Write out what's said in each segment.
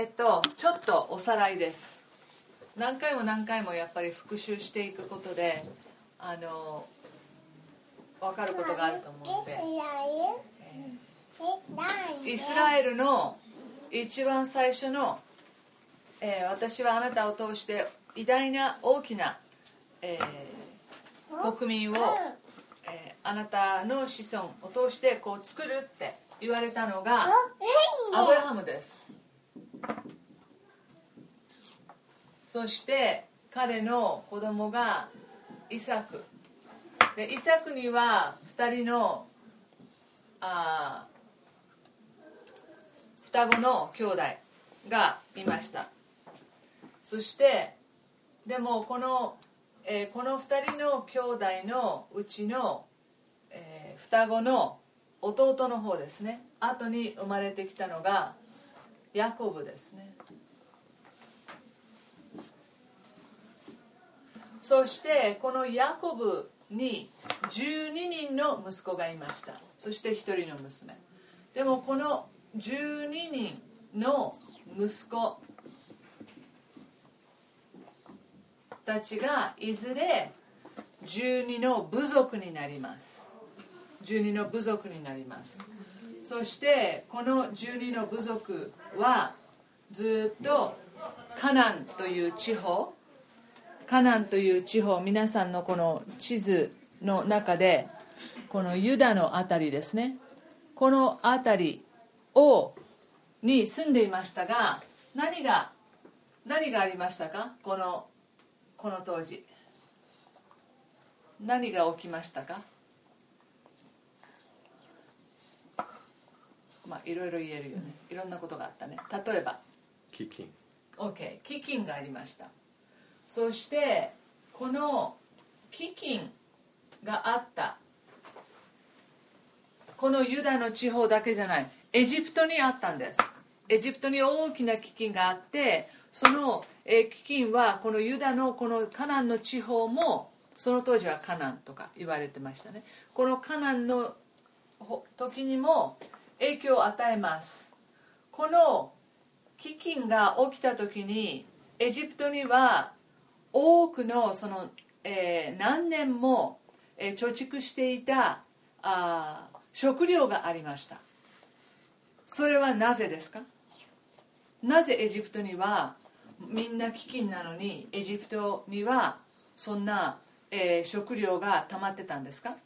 えっとちょっとおさらいです。何回も何回もやっぱり復習していくことであの分かることがあると思うので、えーイスラエルの一番最初の、えー私はあなたを通して偉大な大きな、えー国民を、えーあなたの子孫を通してこう作るって言われたのがアブラハムですそして彼の子供がイサク。でイサクには2人のあ双子の兄弟がいました。そしてでもこの、えーこの2人の兄弟のうちの、えー双子の弟の方ですね。後に生まれてきたのがヤコブですね。そしてこのヤコブに12人の息子がいました。そして1人の娘。でもこの12人の息子たちがいずれ12の部族になります。12の部族になります。そしてこの12の部族はずっとカナンという地方カナンという地方皆さんのこの地図の中でこのユダの辺りですね。この辺りをに住んでいましたが何が何がありましたか？このこの当時。何が起きましたか？まあいろいろ言えるよね。いろんなことがあったね。例えば。基金 OK 飢饉がありましたそしてこの飢饉があった。このユダの地方だけじゃない。エジプトにあったんです。エジプトに大きな飢饉があってその飢饉はこのユダのこのカナンの地方もその当時はカナンとか言われてましたね。このカナンの時にも影響を与えます。この飢饉が起きた時にエジプトには多くのその、えー何年も、えー貯蓄していたあー食料がありました。それはなぜですか？なぜエジプトにはみんな飢饉なのにエジプトにはそんな、えー食料が溜まってたんですか？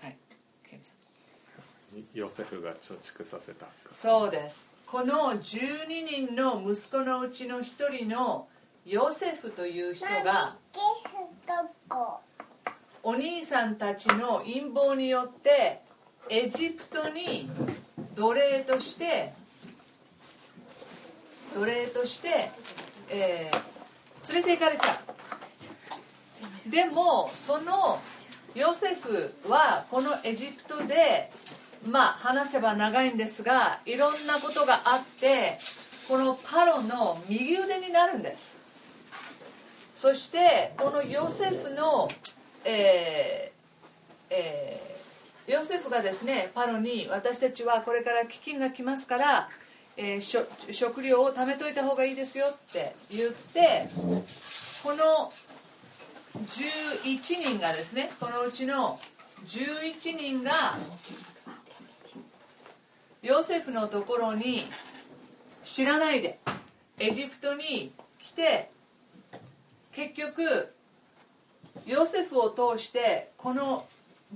はいケンちゃん。ヨセフが貯蓄させた。そうです。この12人の息子のうちの1人のヨセフという人がお兄さんたちの陰謀によってエジプトに奴隷として奴隷として、えー連れて行かれちゃう。でもそのヨセフはこのエジプトでまあ話せば長いんですがいろんなことがあってこのパロの右腕になるんですそしてこのヨセフの、えーえーヨセフがですねパロに私たちはこれから飢饉が来ますから、えーしょ食料を貯めといた方がいいですよって言ってこの11人がですねこのうちの11人がヨセフのところに知らないでエジプトに来て結局ヨセフを通してこの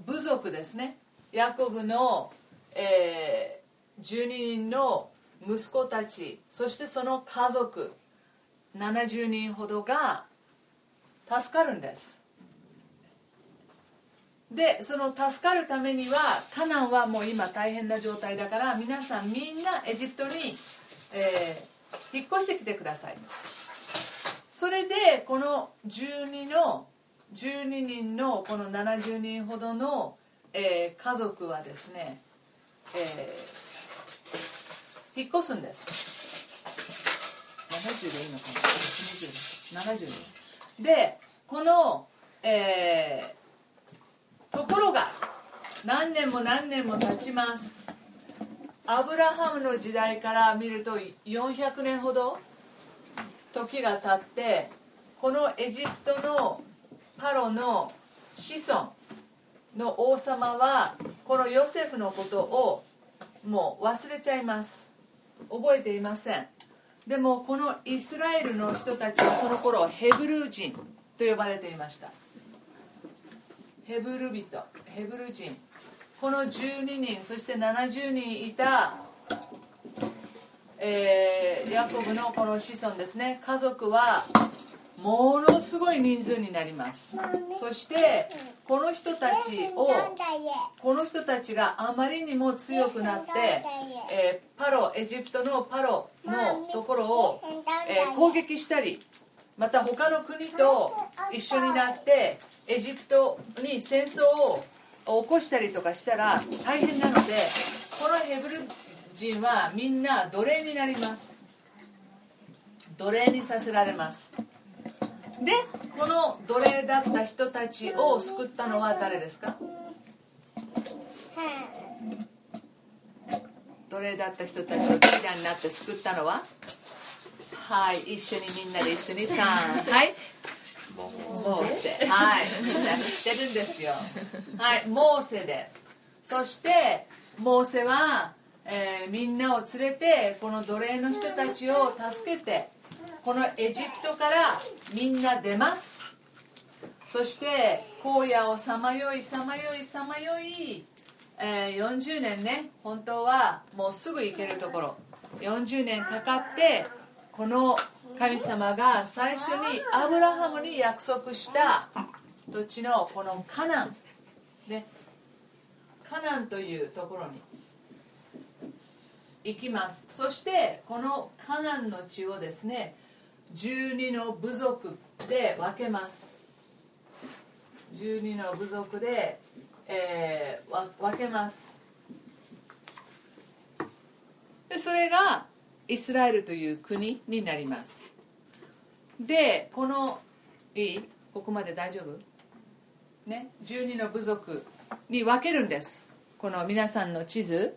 部族ですね。ヤコブの、えー12人の息子たちそしてその家族70人ほどが助かるんです。でその助かるためにはカナンはもう今大変な状態だから皆さんみんなエジプトに、えー引っ越してきてください。それでこの12の12人のこの70人ほどの、えー家族はですね、えー引っ越すんです。70でいいのかな？80で70ででこの、えーところが何年も何年も経ちます。アブラハムの時代から見ると400年ほど時が経ってこのエジプトのパロの子孫の王様はこのヨセフのことをもう忘れちゃいます。覚えていません。でもこのイスラエルの人たちはその頃ヘブル人と呼ばれていました。ヘブル人ヘブル人。この12人そして70人いた、えー、ヤコブのこの子孫ですね。家族はものすごい人数になります。そしてこの人たちをこの人たちがあまりにも強くなって、えー、パロエジプトのパロのところを、えー、攻撃したりまた他の国と一緒になってエジプトに戦争を起こしたりとかしたら大変なのでこのヘブル人はみんな奴隷になります。奴隷にさせられます。でこの奴隷だった人たちを救ったのは誰ですか？奴隷だった人たちをリーダーになって救ったのは？はい一緒にみんなで一緒に3はい。モーセ。はい。みんな知ってるんですよ。はいモーセです。そしてモーセは、えー、みんなを連れてこの奴隷の人たちを助けてこのエジプトからみんな出ます。そして荒野をさまよいさまよいさまよい、えー、40年ね本当はもうすぐ行けるところ。40年かかってこの神様が最初にアブラハムに約束した土地のこのカナン。ね。カナンというところに。行きます。そしてこのカナンの地をですね12の部族で分けます。12の部族で、えー、分けます。でそれがイスラエルという国になります。でこのいい？ここまで大丈夫？ね？12の部族に分けるんです。この皆さんの地図。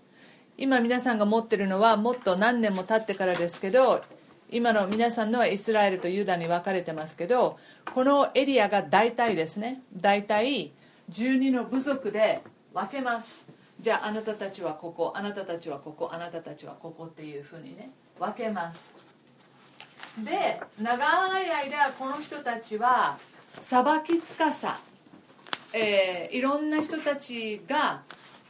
今皆さんが持ってるのはもっと何年も経ってからですけど今の皆さんのはイスラエルとユダに分かれてますけどこのエリアが大体ですね大体12の部族で分けます。じゃああなたたちはここあなたたちはここあなたたちはここっていうふうにね分けます。で長い間この人たちは裁きつかさ、えー、いろんな人たちが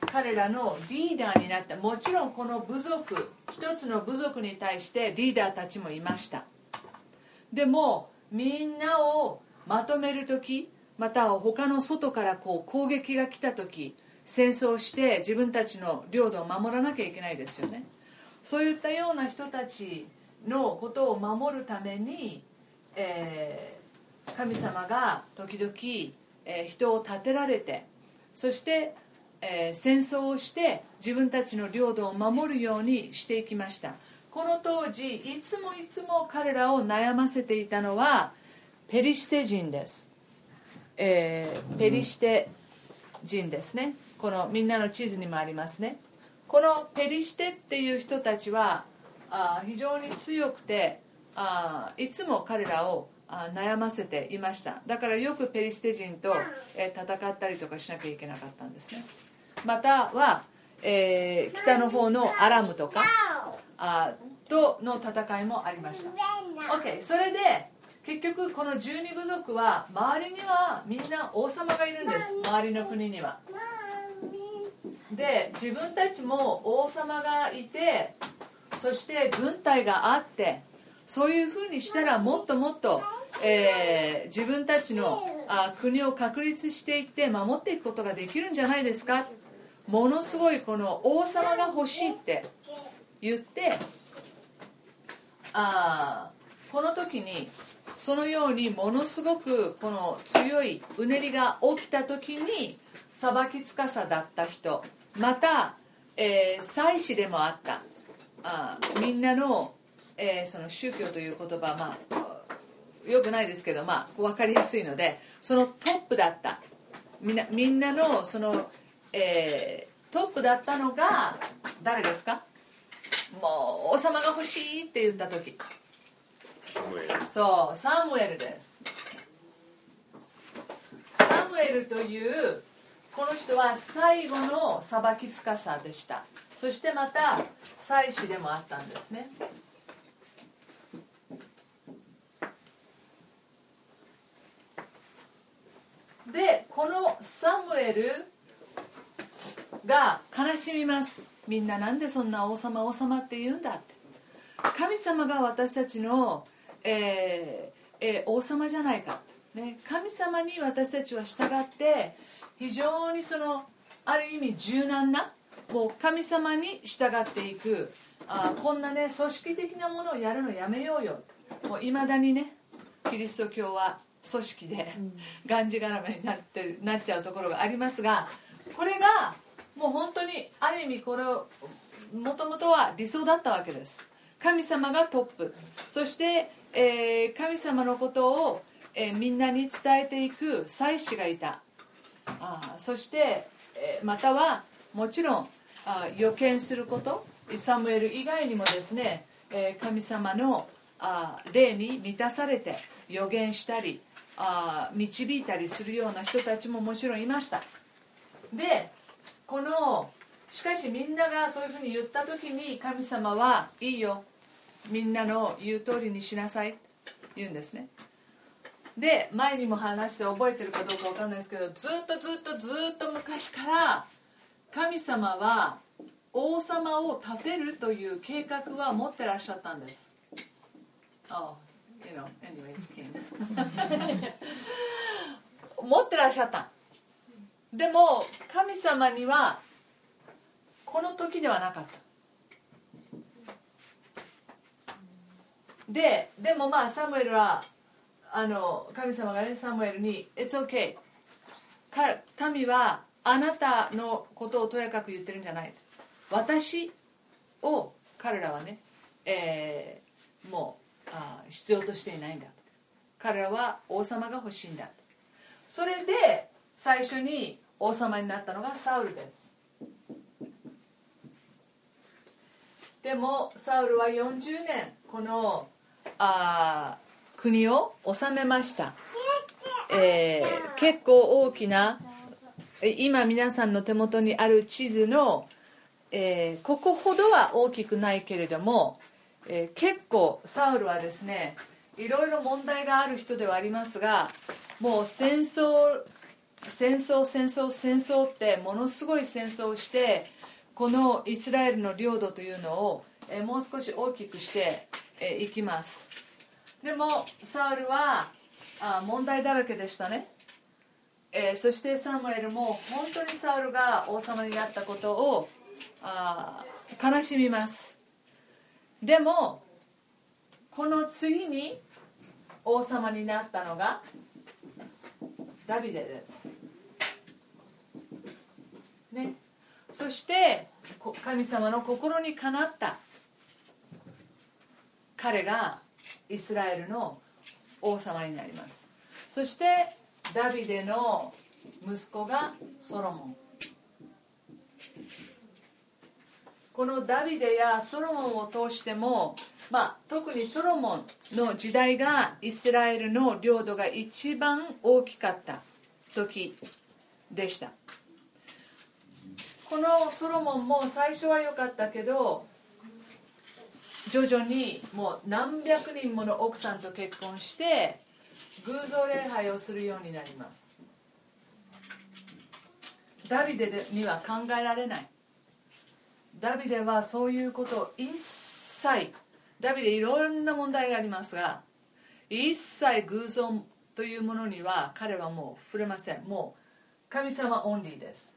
彼らのリーダーになった。もちろんこの部族一つの部族に対してリーダーたちもいました。でもみんなをまとめる時また他の外からこう攻撃が来た時戦争して自分たちの領土を守らなきゃいけないですよね。そういったような人たちのことを守るために、えー、神様が時々、えー、人を立てられてそしてえー、戦争をして自分たちの領土を守るようにしていきました。この当時いつもいつも彼らを悩ませていたのはペリシテ人です、えー、ペリシテ人ですね。このみんなの地図にもありますね。このペリシテっていう人たちはあ非常に強くてあいつも彼らを悩ませていました。だからよくペリシテ人と、え戦ったりとかしなきゃいけなかったんですね。または、えー、北の方のアラムとかあとの戦いもありました。OK それで結局この十二部族は周りにはみんな王様がいるんです。周りの国には。で自分たちも王様がいてそして軍隊があってそういうふうにしたらもっともっと、えー、自分たちのあ国を確立していって守っていくことができるんじゃないですかものすごいこの王様が欲しいって言ってあこの時にそのようにものすごくこの強いうねりが起きた時に裁きつかさだった人また、えー、祭司でもあった。あみんなの,、えー、その宗教という言葉まあよくないですけど、まあ、分かりやすいのでそのトップだった。みんなみんなのそのえー、トップだったのが誰ですか？もう王様が欲しいって言った時。サムエル。そうサムエルです。サムエルというこの人は最後の裁き司でした。そしてまた祭司でもあったんですね。でこのサムエルが悲しみます。みんななんでそんな王様王様って言うんだって。神様が私たちの、えーえー王様じゃないか、ね、神様に私たちは従って非常にそのある意味柔軟なもう神様に従っていくあーこんなね組織的なものをやるのやめようよ。もういまだにねキリスト教は組織でがんじがらめになってるなっちゃうところがありますがこれがもう本当にある意味これをもともとは理想だったわけです。神様がトップ。そして、えー神様のことを、えーみんなに伝えていく祭司がいた。あそして、えーまたはもちろんあ予見すること。サムエル以外にもですね、えー神様のあ霊に満たされて予言したりあ導いたりするような人たちももちろんいました。でこのしかしみんながそういうふうに言った時に神様はいいよ。みんなの言う通りにしなさい。って言うんですね。で前にも話して覚えてるかどうかわかんないですけどずっとずっとずっと昔から神様は王様を立てるという計画は持ってらっしゃったんです。Oh, you know, anyways, 持ってらっしゃった。でも神様にはこの時ではなかった。ででもまあサムエルはあの神様がねサムエルに「It's okay」か民はあなたのことをとやかく言ってるんじゃない。私を彼らはね、えーもうあ必要としていないんだ。彼らは王様が欲しいんだ。それで最初に王様になったのがサウルです。でもサウルは40年このあ国を治めました、えー結構大きなえ今皆さんの手元にある地図の、えーここほどは大きくないけれども、えー結構サウルはですねいろいろ問題がある人ではありますがもう戦争戦争戦争戦争ってものすごい戦争をしてこのイスラエルの領土というのを、えもう少し大きくしてえいきます。でもサウルはあ問題だらけでしたね。えそしてサムエルも本当にサウルが王様になったことをあ悲しみます。でもこの次に王様になったのがダビデです。ね。そして神様の心にかなった。彼がイスラエルの王様になります。そしてダビデの息子がソロモン。このダビデやソロモンを通しても、まあ、特にソロモンの時代がイスラエルの領土が一番大きかった時でした。このソロモンも最初は良かったけど徐々にもう何百人もの奥さんと結婚して偶像礼拝をするようになります。ダビデには考えられない。ダビデはそういうことを一切ダビデいろんな問題がありますが一切偶像というものには彼はもう触れません。もう神様オンリーです。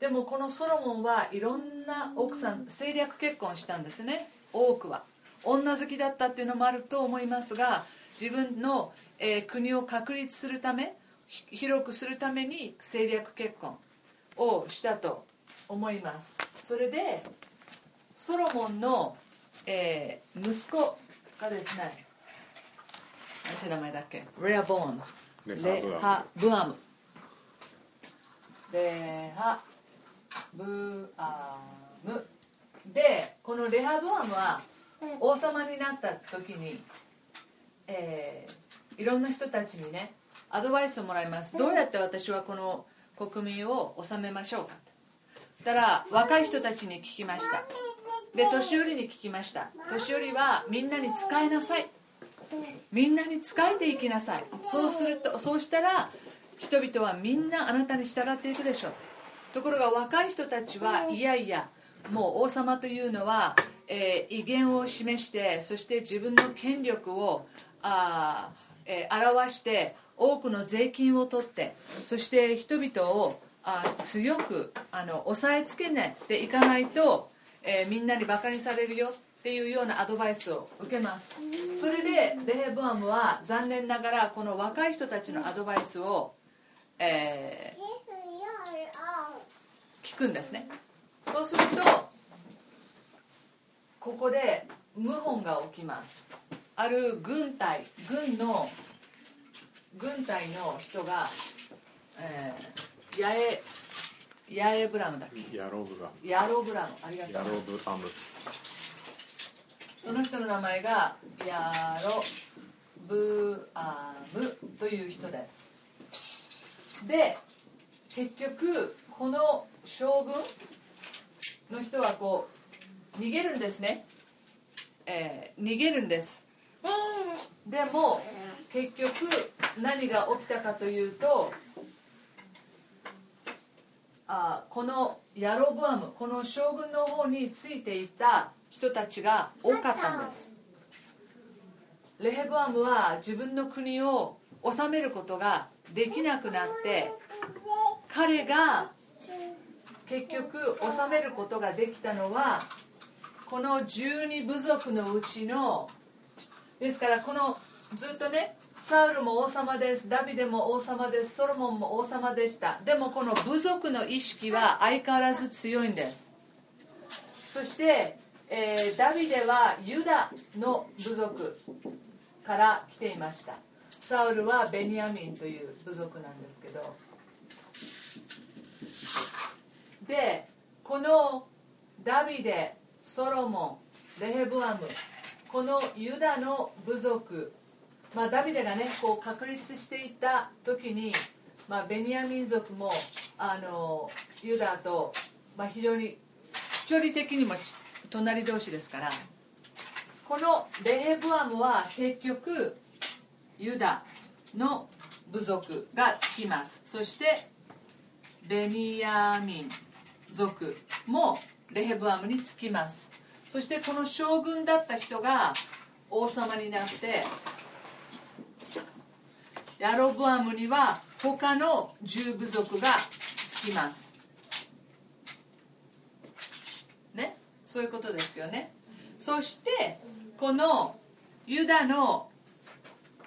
でもこのソロモンはいろんな奥さん政略結婚したんですね。多くは。女好きだったっていうのもあると思いますが自分の、えー国を確立するため広くするために政略結婚をしたと思います。それでソロモンの、えー息子がですねなんて名前だっけ？レアボーン。レハブアム。レハブアム。でこのレハブアムは王様になった時に、えーいろんな人たちにねアドバイスをもらいます。どうやって私はこの国民を治めましょうか？とたら若い人たちに聞きました。で年寄りに聞きました。年寄りはみんなに使いなさい。みんなに仕えていきなさい。そうするとそうしたら人々はみんなあなたに従っていくでしょう。ところが若い人たちはいやいやもう王様というのは、えー威厳を示してそして自分の権力をあ、えー表して多くの税金を取ってそして人々をあー強くあの押さえつけていかないと、えーみんなにバカにされるよっていうようなアドバイスを受けます。それでレヘブアムは残念ながらこの若い人たちのアドバイスを、えー聞くんですね。そうするとここで謀反が起きます。ある軍隊軍の軍隊の人が、えーヤエヤエブラムだっけ？ヤロブが。ヤロブラムありがとう。ヤロブアム。その人の名前がヤロブアムという人です。で結局この将軍の人はこう逃げるんですね、えー逃げるんです。でも結局何が起きたかというとあこのヤロブアムこの将軍の方についていた人たちが多かったんです。レヘブアムは自分の国を治めることができなくなって彼が結局治めることができたのはこの12部族のうちのですからこのずっとねサウルも王様です。ダビデも王様です。ソロモンも王様でした。でもこの部族の意識は相変わらず強いんです。そして、えーダビデはユダの部族から来ていました。サウルはベニヤミンという部族なんですけど。でこのダビデソロモンレヘブアムこのユダの部族まあダビデがねこう確立していた時に、まあ、ベニヤ民族もあのユダと、まあ、非常に距離的にも隣同士ですからこのレヘブアムは結局ユダの部族がつきます。そしてベニヤミン族もレヘブアムにつきます。そしてこの将軍だった人が王様になってヤロブアムには他の十部族がつきます。ね？そういうことですよね。そしてこのユダの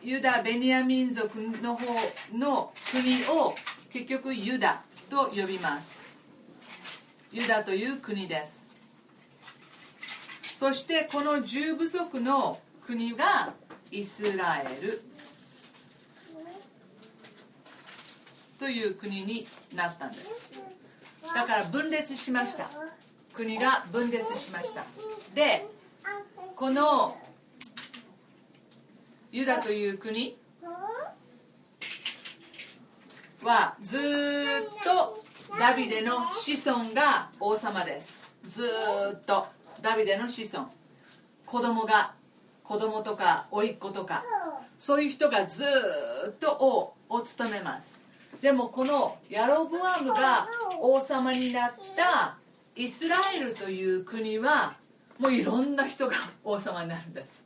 ユダ・ベニヤ民族の方の国を結局ユダと呼びます。ユダという国です。そしてこの十部族の国がイスラエル。という国になったんです。だから分裂しました。国が分裂しました。でこのユダという国はずっとダビデの子孫が王様です。ずっとダビデの子孫。子供が子供とか甥っ子とかそういう人がずっと王を務めます。でもこのヤロブアムが王様になったイスラエルという国はもういろんな人が王様になるんです。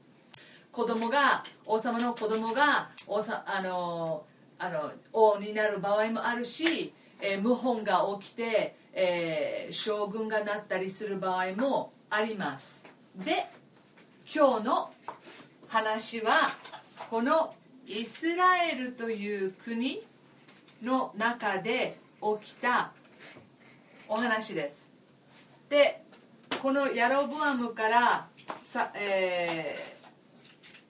子供が王様の子供が王さあのあの王になる場合もあるし、えー謀反が起きて、えー将軍がなったりする場合もあります。で今日の話はこのイスラエルという国の中で起きたお話です。でこのヤロブアムからさえ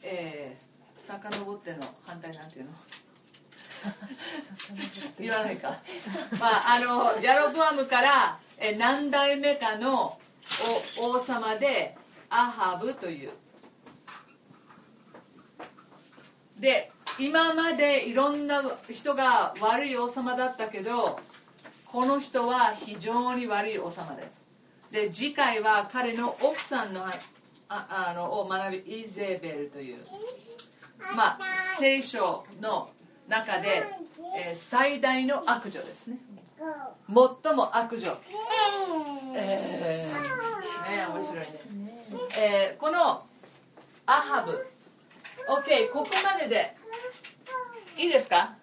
ー、えー、遡っての反対なんていうの？言わないか。まああのヤロブアムからえー何代目かのお王様でアハブというで今までいろんな人が悪い王様だったけどこの人は非常に悪い王様です。で次回は彼の奥さんのああのを学びイゼベルというまあ聖書の中で、えー最大の悪女ですね。最も悪女。えー、ね面白いね、えーこのアハブ。OK ここまでで。いいですか？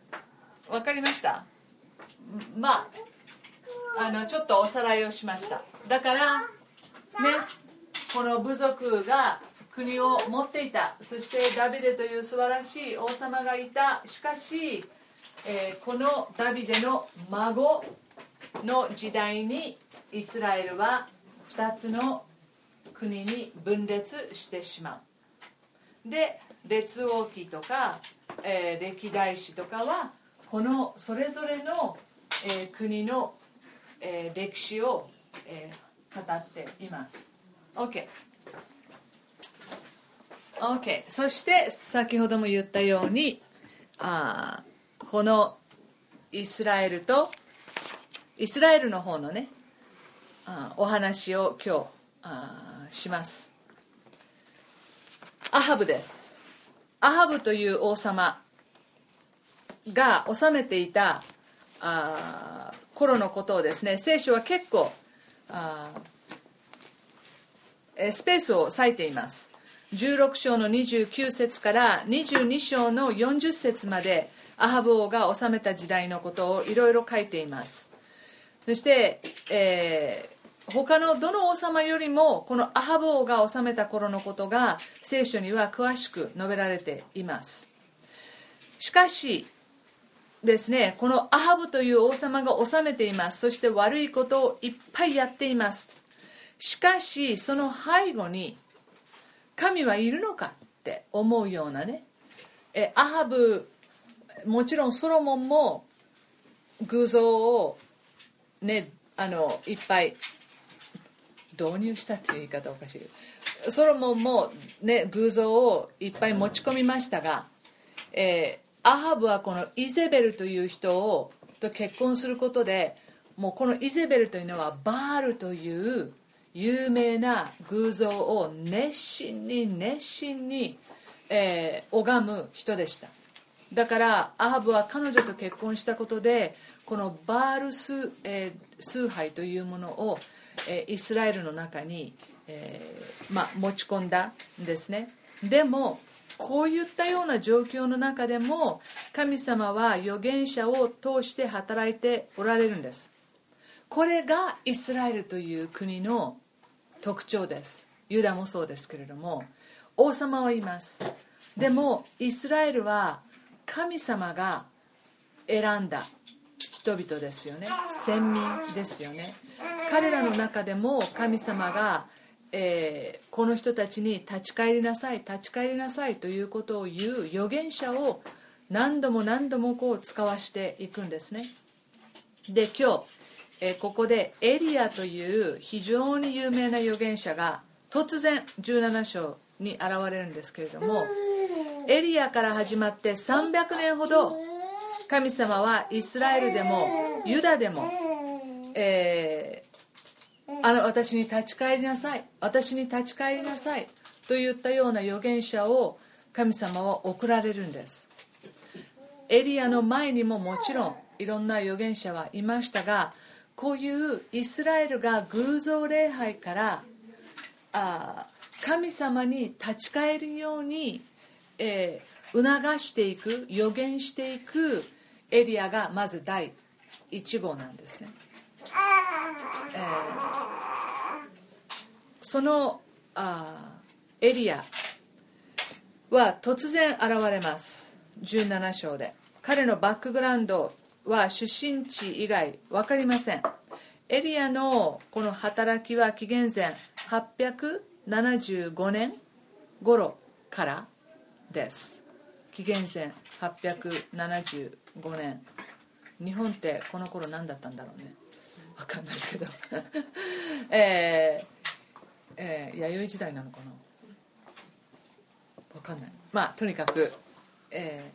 わかりました？まああのちょっとおさらいをしました。だからねこの部族が国を持っていた。そしてダビデという素晴らしい王様がいた。しかし、えーこのダビデの孫の時代にイスラエルは2つの国に分裂してしまう。で列王記とか、えー歴代史とかはこのそれぞれの、えー国の、えー歴史を、えー語っています。OK OK そして先ほども言ったようにあこのイスラエルとイスラエルの方のねあお話を今日あします。アハブです。アハブという王様が治めていたあ頃のことをですね聖書は結構あスペースを割いています。16章の29節から22章の40節までアハブ王が治めた時代のことをいろいろ書いています。そして、え他のどの王様よりもこのアハブ王が治めた頃のことが聖書には詳しく述べられています。しかしですねこのアハブという王様が治めています。そして悪いことをいっぱいやっています。しかしその背後に神はいるのかって思うようなね。えアハブもちろんソロモンも偶像をねあのいっぱい導入したっていう言い方おかしい。ソロモンもね偶像をいっぱい持ち込みましたが、えーアハブはこのイゼベルという人をと結婚することでもうこのイゼベルというのはバールという有名な偶像を熱心に熱心に、えー拝む人でした。だからアハブは彼女と結婚したことでこのバール崇,、えー崇拝というものを、えイスラエルの中に、えーま、持ち込んだんですね。でもこういったような状況の中でも神様は預言者を通して働いておられるんです。これがイスラエルという国の特徴です。ユダもそうですけれども王様はいます。でもイスラエルは神様が選んだ人々ですよね。先民ですよね。彼らの中でも神様が、えーこの人たちに立ち返りなさい立ち返りなさいということを言う預言者を何度も何度もこう使わしていくんですね。で今日、えーここでエリアという非常に有名な預言者が突然17章に現れるんですけれどもエリアから始まって300年ほど神様はイスラエルでもユダでも、えーあの私に立ち返りなさい。私に立ち返りなさい。といったような預言者を神様は送られるんです。エリアの前にももちろんいろんな預言者はいましたがこういうイスラエルが偶像礼拝からあ神様に立ち返るように、えー促していく予言していくエリアがまず第1号なんですね、えーそのあエリアは突然現れます。17章で。彼のバックグラウンドは出身地以外分かりません。エリアのこの働きは紀元前875年頃からです。紀元前875年。日本ってこの頃何だったんだろうね。分かんないけど、えーえー弥生時代なのかな？わかんない。まあとにかく、え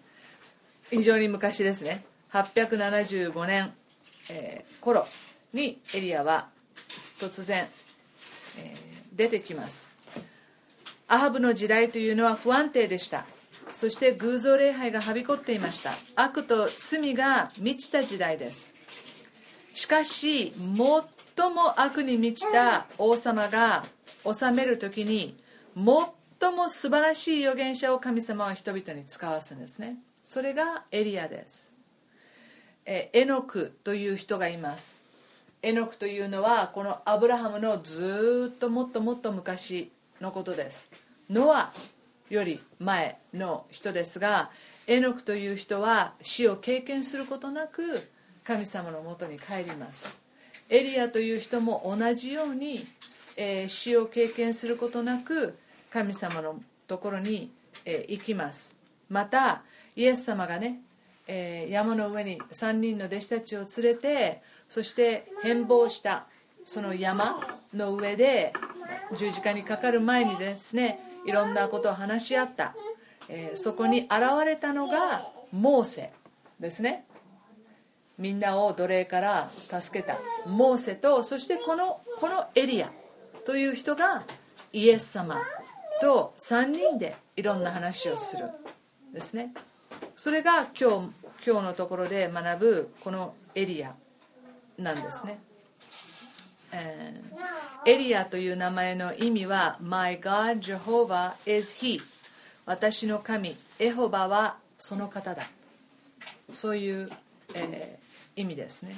ー非常に昔ですね。875年、えー頃にエリアは突然、えー出てきます。アハブの時代というのは不安定でした。そして偶像礼拝がはびこっていました。悪と罪が満ちた時代です。しかし最も悪に満ちた王様が治める時に最も素晴らしい預言者を神様は人々に使わすんですね。それがエリアです。えエノクという人がいます。エノクというのはこのアブラハムのずっともっともっと昔のことです。ノアより前の人ですがエノクという人は死を経験することなく神様のもとに帰ります。エリアという人も同じように、えー死を経験することなく神様のところに、えー行きます。またイエス様がね、えー山の上に3人の弟子たちを連れてそして変貌したその山の上で十字架にかかる前にですねいろんなことを話し合った、えーそこに現れたのがモーセですね。みんなを奴隷から助けた。モーセとそしてこのこのエリアという人がイエス様と3人でいろんな話をするですね。それが今日今日のところで学ぶこのエリアなんですね、えーエリアという名前の意味は My God Jehovah is He 私の神エホバはその方だ。そういう、えー意味ですね、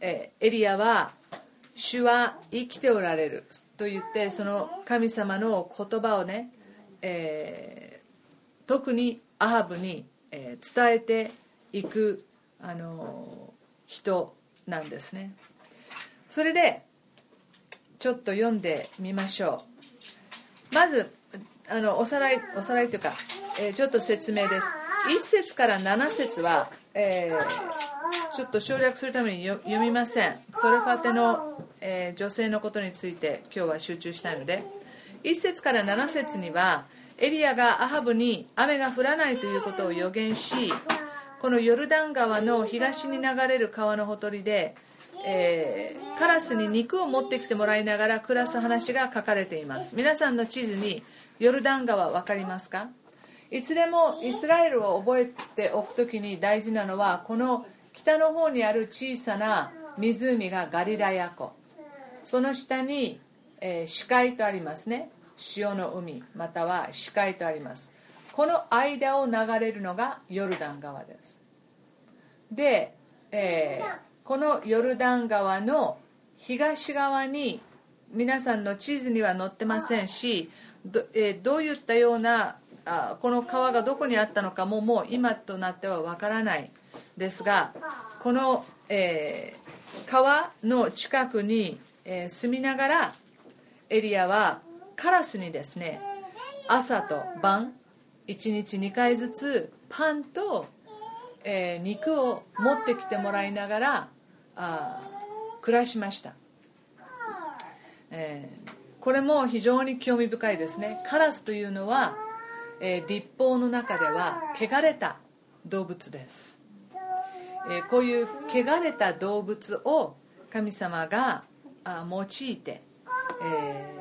えエリアは主は生きておられると言ってその神様の言葉をね、えー特にアハブに、え伝えていく、あの人なんですね。それでちょっと読んでみましょう。まずあのおさらいおさらいというか、えーちょっと説明です。1節から7節は、えーちょっと省略するために読みません。ソレファテの、えー女性のことについて今日は集中したいので。1節から7節にはエリアがアハブに雨が降らないということを予言しこのヨルダン川の東に流れる川のほとりで、えーカラスに肉を持ってきてもらいながら暮らす話が書かれています。皆さんの地図にヨルダン川分かりますか？いつでもイスラエルを覚えておくときに大事なのはこの北の方にある小さな湖がガリラヤ湖。その下に、えー死海とありますね。潮の海または死海とあります。この間を流れるのがヨルダン川です。で、えーこのヨルダン川の東側に皆さんの地図には載ってませんしど,、えーどういったようなあこの川がどこにあったのかももう今となってはわからないですがこの、えー川の近くに、えー住みながらエリアはカラスにですね朝と晩1日2回ずつパンと、えー肉を持ってきてもらいながらあ暮らしました、えーこれも非常に興味深いですね。カラスというのは、えー立法の中では汚れた動物です、えこういう汚れた動物を神様が用いて、え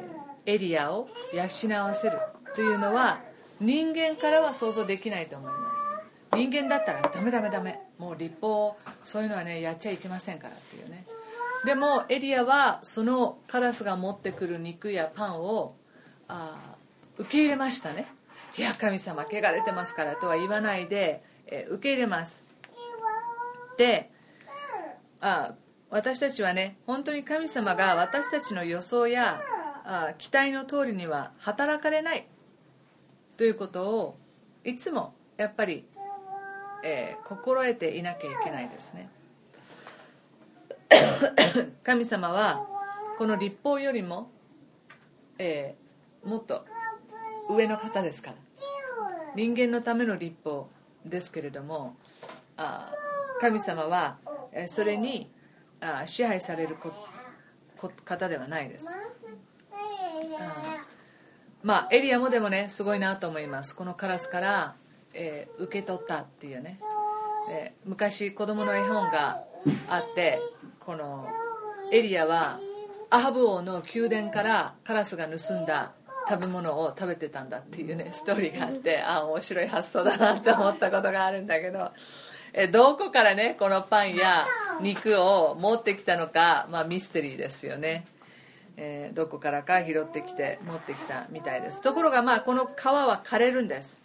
エリアを養わせるというのは人間からは想像できないと思います。人間だったらダメダメダメ。もう立法そういうのはねやっちゃいけませんからっていうね。でもエリアはそのカラスが持ってくる肉やパンをあ受け入れましたね。いや神様汚れてますからとは言わないで、え受け入れます。であ私たちはね本当に神様が私たちの予想やあ期待の通りには働かれないということをいつもやっぱり、えー心得ていなきゃいけないですね。神様はこの立法よりも、えーもっと上の方ですから。人間のための立法ですけれどもあ神様はそれに支配される方ではないです。まあエリアもでもねすごいなと思います。このカラスから、え受け取ったっていうね、え昔子供の絵本があってこのエリアはアハブ王の宮殿からカラスが盗んだ食べ物を食べてたんだっていうねストーリーがあってあ面白い発想だなって思ったことがあるんだけど。えどこからねこのパンや肉を持ってきたのか、まあ、ミステリーですよね。えーどこからか拾ってきて持ってきたみたいです。ところがまあこの川は枯れるんです。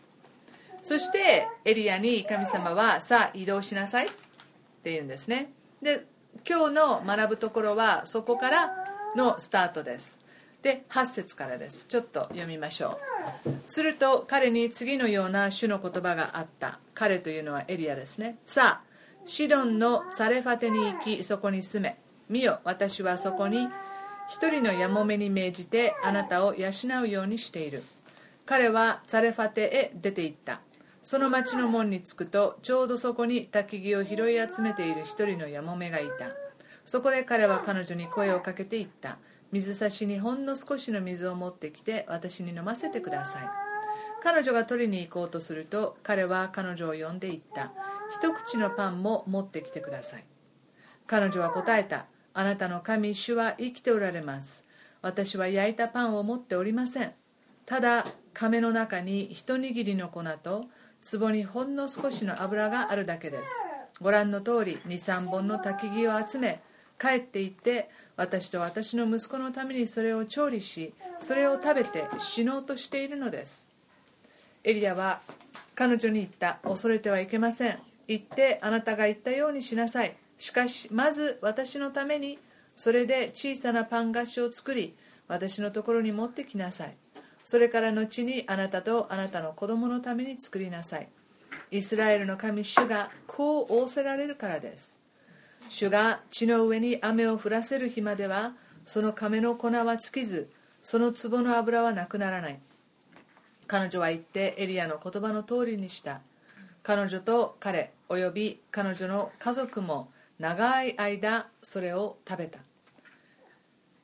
そしてエリアに神様はさあ移動しなさい。って言うんですね。で今日の学ぶところはそこからのスタートです。で8節からです。ちょっと読みましょう。すると彼に次のような主の言葉があった。彼というのはエリアですね。さあシドンのサレファテに行きそこに住め。見よ私はそこに一人のやもめに命じてあなたを養うようにしている。彼はサレファテへ出て行った。その町の門に着くとちょうどそこに焚き木を拾い集めている一人のやもめがいた。そこで彼は彼女に声をかけて言った。水差しにほんの少しの水を持ってきて私に飲ませてください。彼女が取りに行こうとすると彼は彼女を呼んで言った。一口のパンも持ってきてください。彼女は答えた。あなたの神主は生きておられます。私は焼いたパンを持っておりません。ただ亀の中に一握りの粉と壺にほんの少しの油があるだけです。ご覧の通り23本の焚き木を集め帰って行って私と私の息子のためにそれを調理しそれを食べて死のうとしているのです。エリアは彼女に言った恐れてはいけません。行ってあなたが言ったようにしなさい。しかしまず私のためにそれで小さなパン菓子を作り私のところに持ってきなさい。それから後にあなたとあなたの子供のために作りなさい。イスラエルの神主がこう仰せられるからです。主が地の上に雨を降らせる日まではその亀の粉は尽きずその壺の油はなくならない。彼女は言ってエリアの言葉の通りにした。彼女と彼および彼女の家族も長い間それを食べた。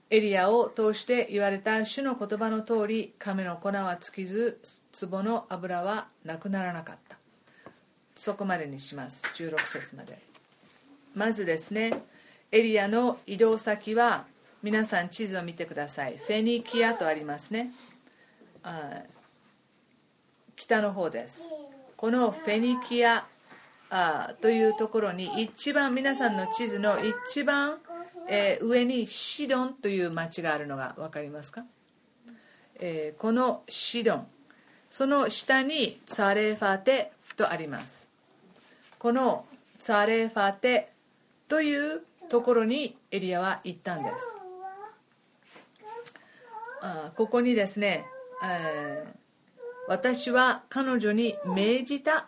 エリアを通して言われた主の言葉の通り亀の粉は尽きず壺の油はなくならなかった。そこまでにします。16節まで。まずですねエリアの移動先は皆さん地図を見てください。フェニキアとありますね。あ北の方です。このフェニキアあというところに一番皆さんの地図の一番、えー上にシドンという町があるのが分かりますか、えーこのシドン。その下にツァレファテとあります。このツァレファテというところにエリアは行ったんです。あここにですね、えー私は彼女に命じた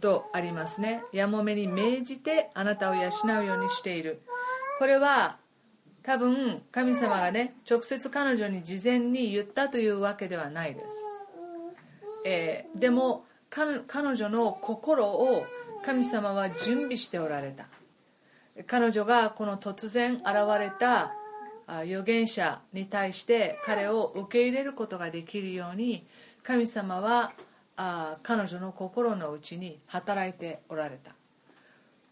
とありますね。やもめに命じてあなたを養うようにしている。これは多分神様がね直接彼女に事前に言ったというわけではないです、えーでも彼彼女の心を神様は準備しておられた。彼女がこの突然現れた預言者に対して彼を受け入れることができるように神様はあ彼女の心の内に働いておられた。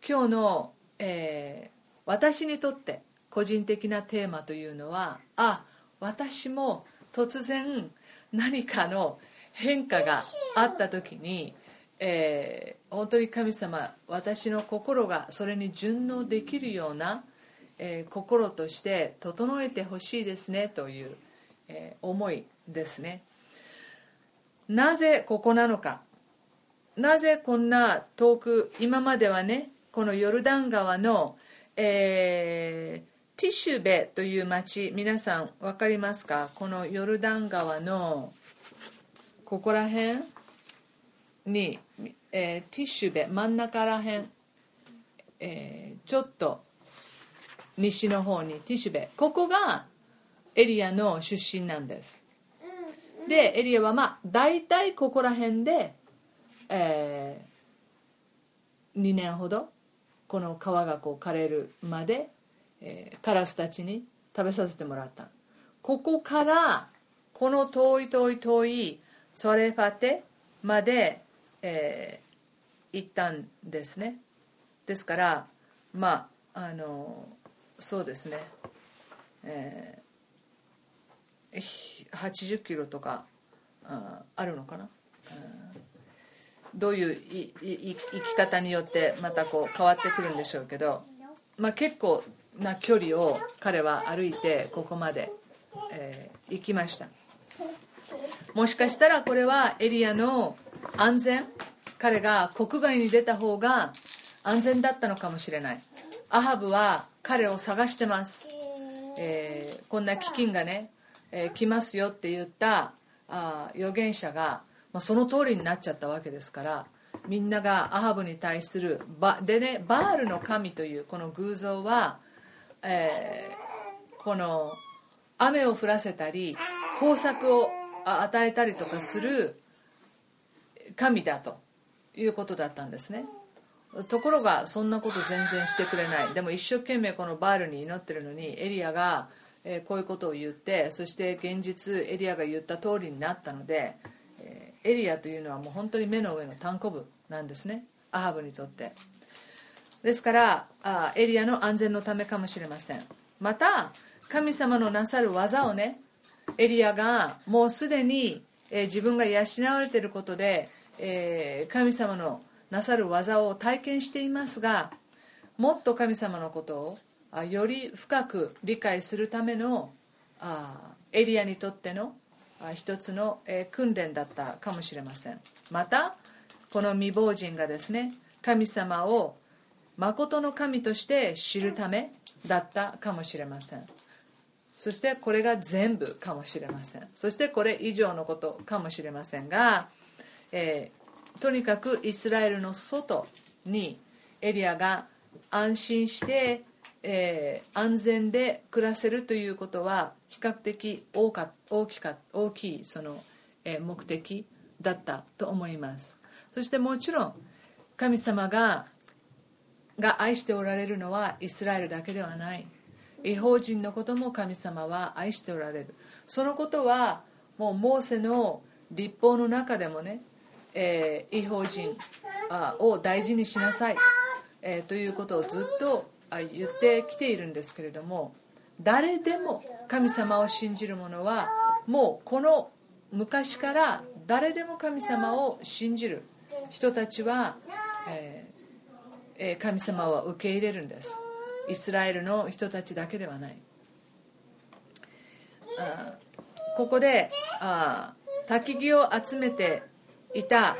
今日の、えー私にとって個人的なテーマというのはあ私も突然何かの変化があった時に、えー本当に神様私の心がそれに順応できるような、えー心として整えてほしいですねという、えー思いですね。なぜここなのか。なぜこんな遠く今まではねこのヨルダン川の、えティシュベという町皆さん分かりますか？このヨルダン川のここら辺？に、えーティッシュベ真ん中ら辺、えーちょっと西の方にティッシュベここがエリアの出身なんです。でエリアはまあ大体ここら辺で、え2年ほどこの川がこう枯れるまで、えーカラスたちに食べさせてもらった。ここからこの遠い遠い遠いソレファテまで、えー行ったんですね。ですからまああのそうですね、えー80キロとかああるのかな、うんどういういい生き方によってまたこう変わってくるんでしょうけど、まあ、結構な距離を彼は歩いてここまで、えー行きました。もしかしたらこれはエリアの安全？彼が国外に出た方が安全だったのかもしれない。アハブは彼を探してます、えーこんな飢饉がね、えー来ますよって言ったあ預言者が、まあ、その通りになっちゃったわけですからみんながアハブに対するバでねバールの神というこの偶像は、えーこの雨を降らせたり豊作を与えたりとかする神だということだったんですね。ところがそんなこと全然してくれない。でも一生懸命このバールに祈ってるのにエリアがこういうことを言ってそして現実エリアが言った通りになったのでエリアというのはもう本当に目の上の単行部なんですね。アハブにとって。ですからあエリアの安全のためかもしれません。また神様のなさる技をねエリアがもうすでに、え自分が養われていることで、えー神様のなさる技を体験していますがもっと神様のことをあより深く理解するためのあエリアにとってのあ一つの、えー訓練だったかもしれません。またこの未亡人がですね神様を誠の神として知るためだったかもしれません。そしてこれが全部かもしれません。そしてこれ以上のことかもしれませんが、えーとにかくイスラエルの外にエリアが安心して、えー安全で暮らせるということは比較的大か大きか大きいその、えー目的だったと思います。そしてもちろん神様がが愛しておられるのはイスラエルだけではない。違法人のことも神様は愛しておられる。そのことはもうモーセの立法の中でもね、えー違法人あを大事にしなさい、えーということをずっとあ言ってきているんですけれども誰でも神様を信じる者はもうこの昔から誰でも神様を信じる人たちは、えー神様は受け入れるんです。イスラエルの人たちだけではない。あここであ焚き木を集めていた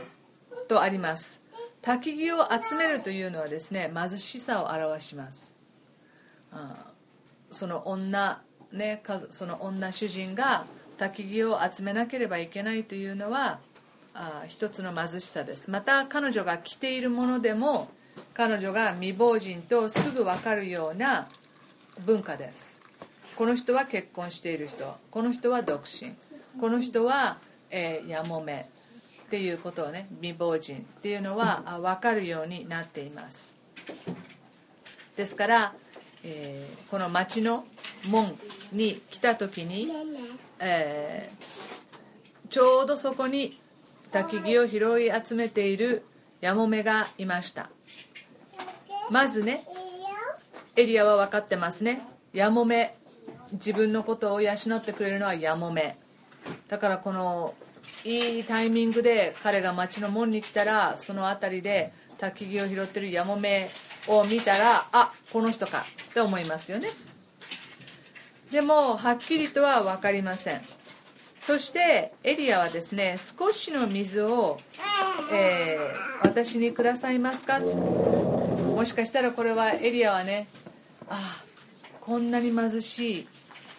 とあります。焚き木を集めるというのはですね貧しさを表します。あーその女ねかその女主人が焚き木を集めなければいけないというのはあ一つの貧しさです。また彼女が着ているものでも彼女が未亡人とすぐ分かるような文化です。この人は結婚している人。この人は独身。この人は、えーやもめ。っていうことをね未亡人っていうのはあ分かるようになっています。ですから、えーこの町の門に来た時に、えーちょうどそこに焚き木を拾い集めているやもめがいました。まずねエリアは分かってますね。やもめ自分のことを養ってくれるのはやもめだからこのいいタイミングで彼が町の門に来たらその辺りで焚き木を拾ってるやもめを見たらあこの人かって思いますよね。でもはっきりとは分かりません。そしてエリアはですね少しの水を、えー私にくださいますか？もしかしたらこれはエリアはねああこんなに貧しい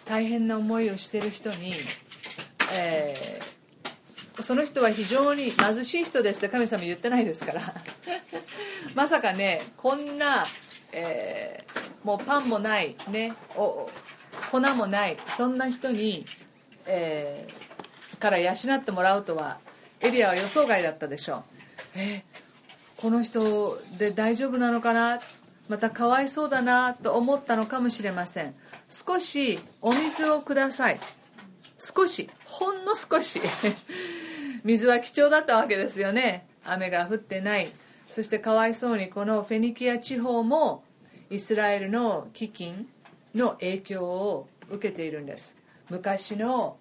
大変な思いをしてる人に、えーその人は非常に貧しい人ですって神様言ってないですから。まさかねこんな、えーもうパンもないねお粉もないそんな人に、えーから養ってもらうとはエリアは予想外だったでしょう。えーこの人で大丈夫なのかな？またかわいそうだなと思ったのかもしれません。少しお水をください。少しほんの少し 水は貴重だったわけですよね。雨が降ってない。そしてかわいそうにこのフェニキア地方もイスラエルの飢饉の影響を受けているんです。昔の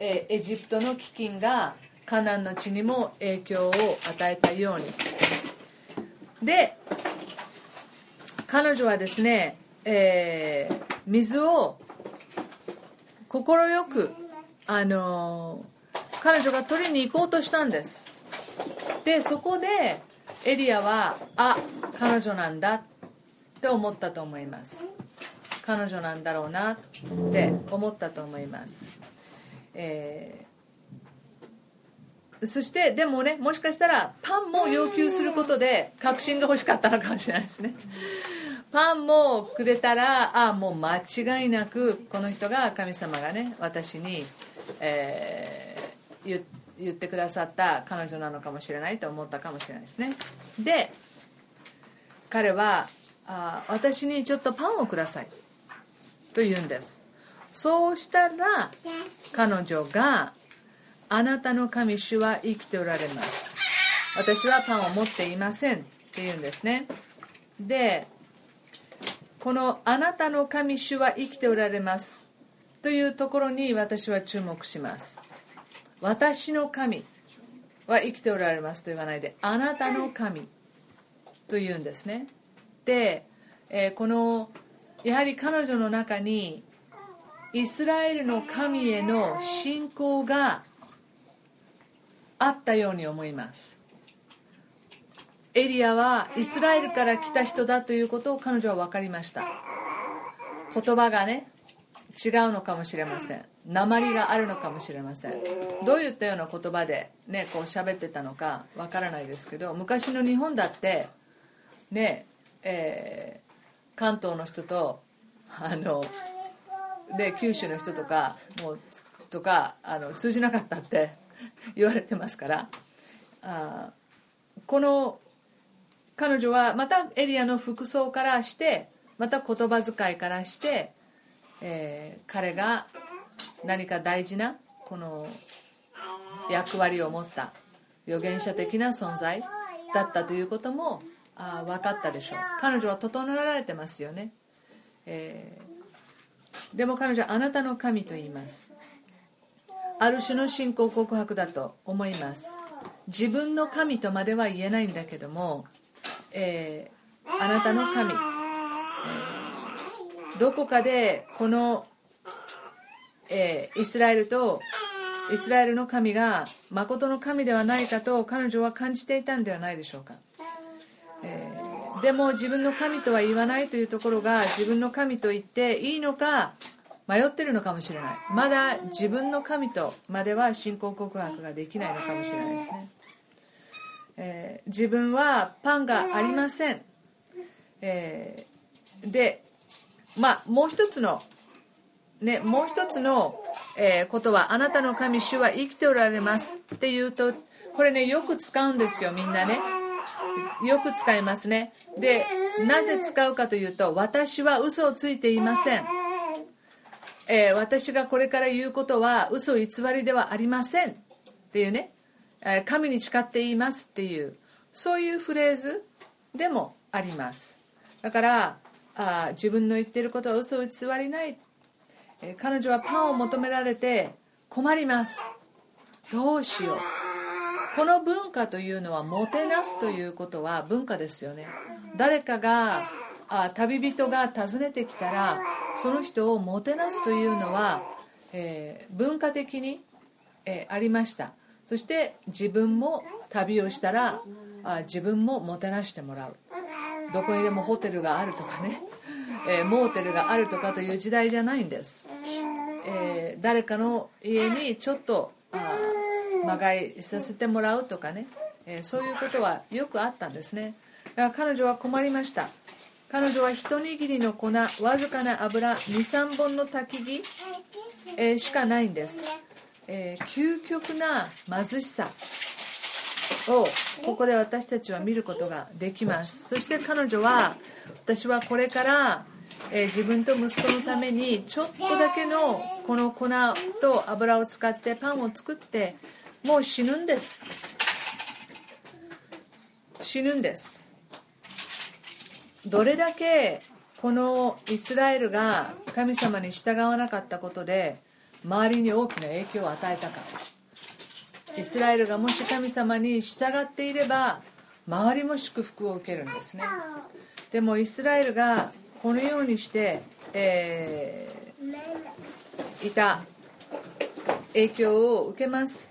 エジプトの飢饉がカナンの地にも影響を与えたように。で彼女はですね、えー、水を快くあの彼女が取りに行こうとしたんです。でそこでエリアはあ彼女なんだって思ったと思います。彼女なんだろうなって思ったと思います、えー、そしてでもねもしかしたらパンも要求することで確信が欲しかったのかもしれないですね。パンもくれたらああもう間違いなくこの人が神様がね私に、えー、言ってくださった彼女なのかもしれないと思ったかもしれないですね。で彼はあ私にちょっとパンをください。と言うんです。そうしたら彼女があなたの神主は生きておられます。私はパンを持っていません。って言うんですね。でこのあなたの神主は生きておられます。というところに私は注目します。私の神は生きておられますと言わないであなたの神と言うんですね。で、えー、このやはり彼女の中にイスラエルの神への信仰があったように思います。エリアはイスラエルから来た人だということを彼女は分かりました。言葉がね違うのかもしれません。鉛があるのかもしれません。どういったような言葉でねこう喋ってたのかわからないですけど昔の日本だってねえー、関東の人とあので九州の人とかもうとかあの通じなかったって 言われてますからあこの彼女はまたエリアの服装からしてまた言葉遣いからして、えー、彼が何か大事なこの役割を持った預言者的な存在だったということもあ分かったでしょう。彼女は整えられてますよね、えー、でも彼女はあなたの神と言います。ある種の信仰告白だと思います。自分の神とまでは言えないんだけども、えー、あなたの神、えー、どこかでこのえー、イスラエルとイスラエルの神が誠の神ではないかと彼女は感じていたんではないでしょうか、えー、でも自分の神とは言わないというところが自分の神と言っていいのか迷ってるのかもしれない。まだ自分の神とまでは信仰告白ができないのかもしれないですね、えー、自分はパンがありません、えー、でまあもう一つのね、もう一つの、えー、ことはあなたの神主は生きておられますっていうとこれねよく使うんですよみんなね。よく使いますね。でなぜ使うかというと私は嘘をついていません、えー、私がこれから言うことは嘘偽りではありませんっていうね、えー、神に誓って言いますっていうそういうフレーズでもあります。だからあ自分の言ってることは嘘を偽りない。え彼女はパンを求められて困ります。どうしよう。この文化というのはもてなすということは文化ですよね。誰かがあ旅人が訪ねてきたらその人をもてなすというのは、えー、文化的に、えー、ありました。そして自分も旅をしたら自分ももてなしてもらう。どこにでもホテルがあるとかね。えー、モーテルがあるとかという時代じゃないんです、えー、誰かの家にちょっとまがいさせてもらうとかね、えー、そういうことはよくあったんですね。だから彼女は困りました。彼女は一握りの粉わずかな油23本の焚き木、えー、しかないんです、えー、究極な貧しさ。をここで私たちは見ることができます。そして彼女は私はこれから、えー自分と息子のためにちょっとだけのこの粉と油を使ってパンを作ってもう死ぬんです。死ぬんです。どれだけこのイスラエルが神様に従わなかったことで周りに大きな影響を与えたかイスラエルがもし神様に従っていれば周りも祝福を受けるんですね。でもイスラエルがこのようにして、えーいた影響を受けます。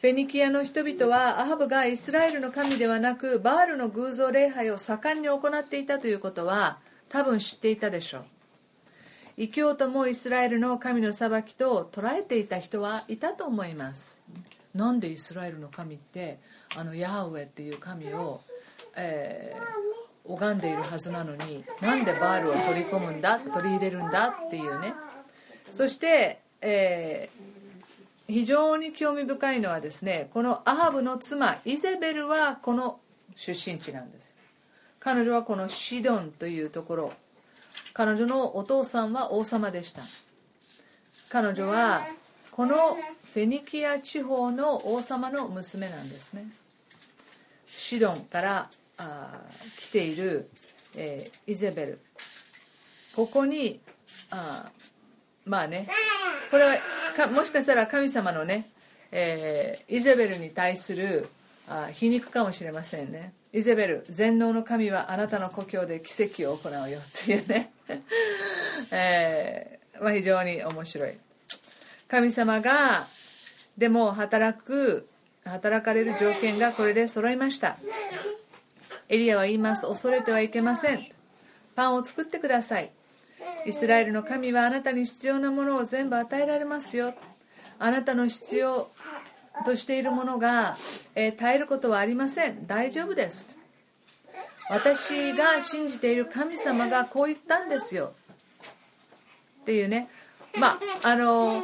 フェニキアの人々はアハブがイスラエルの神ではなくバールの偶像礼拝を盛んに行っていたということは多分知っていたでしょう。異教徒もイスラエルの神の裁きと捉えていた人はいたと思います。なんでイスラエルの神ってあのヤハウェっていう神を、えー拝んでいるはずなのになんでバールを取り込むんだ取り入れるんだっていうね。そして、えー非常に興味深いのはですねこのアハブの妻イゼベルはこの出身地なんです。彼女はこのシドンというところ。彼女のお父さんは王様でした。彼女はこのフェニキア地方の王様の娘なんですね。シドンからあ来ている、えーイゼベル。ここにあまあねこれはもしかしたら神様のね、えーイゼベルに対するあ皮肉かもしれませんね。イゼベル全能の神はあなたの故郷で奇跡を行うよっていうね、えーまあ、非常に面白い。神様がでも働く働かれる条件がこれで揃いました。エリアは言います。恐れてはいけません。パンを作ってください。イスラエルの神はあなたに必要なものを全部与えられますよ。あなたの必要としているものが、えー絶えることはありません。大丈夫です。私が信じている神様がこう言ったんですよ。っていうね。まああの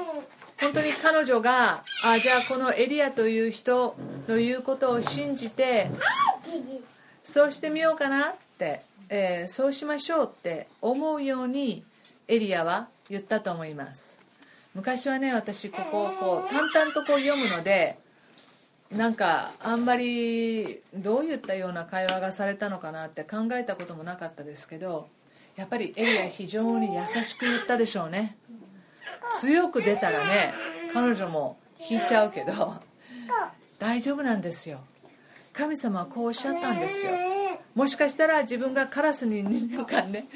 本当に彼女があじゃあこのエリアという人の言うことを信じてそうしてみようかなって、えーそうしましょうって思うようにエリアは言ったと思います。昔はね私ここをこう淡々とこう読むのでなんかあんまりどういったような会話がされたのかなって考えたこともなかったですけどやっぱりエリア非常に優しく言ったでしょうね。強く出たらね彼女も引いちゃうけど大丈夫なんですよ。神様はこうおっしゃったんですよ。もしかしたら自分がカラスに2年間ね、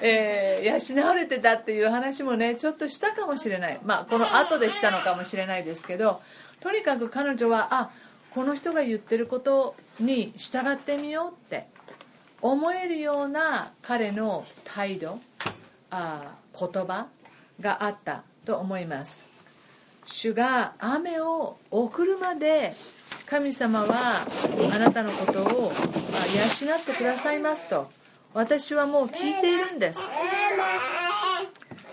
えー養われてたっていう話もねちょっとしたかもしれない。まあこの後でしたのかもしれないですけどとにかく彼女はあこの人が言ってることに従ってみようって思えるような彼の態度あ言葉があったと思います。主が雨を送るまで神様はあなたのことを養ってくださいますと。私はもう聞いているんです。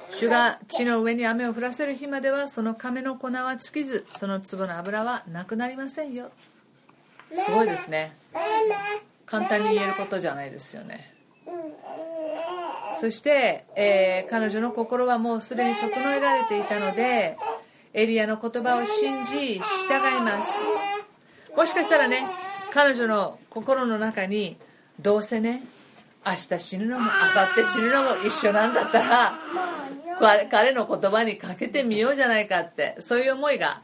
主が地の上に雨を降らせる日まではその亀の粉は尽きずその粒の油はなくなりませんよ。すごいですね。簡単に言えることじゃないですよね。そして、えー彼女の心はもうすでに整えられていたのでエリアの言葉を信じ従います。もしかしたらね彼女の心の中にどうせね明日死ぬのも明後日死ぬのも一緒なんだったら彼彼の言葉にかけてみようじゃないかってそういう思いが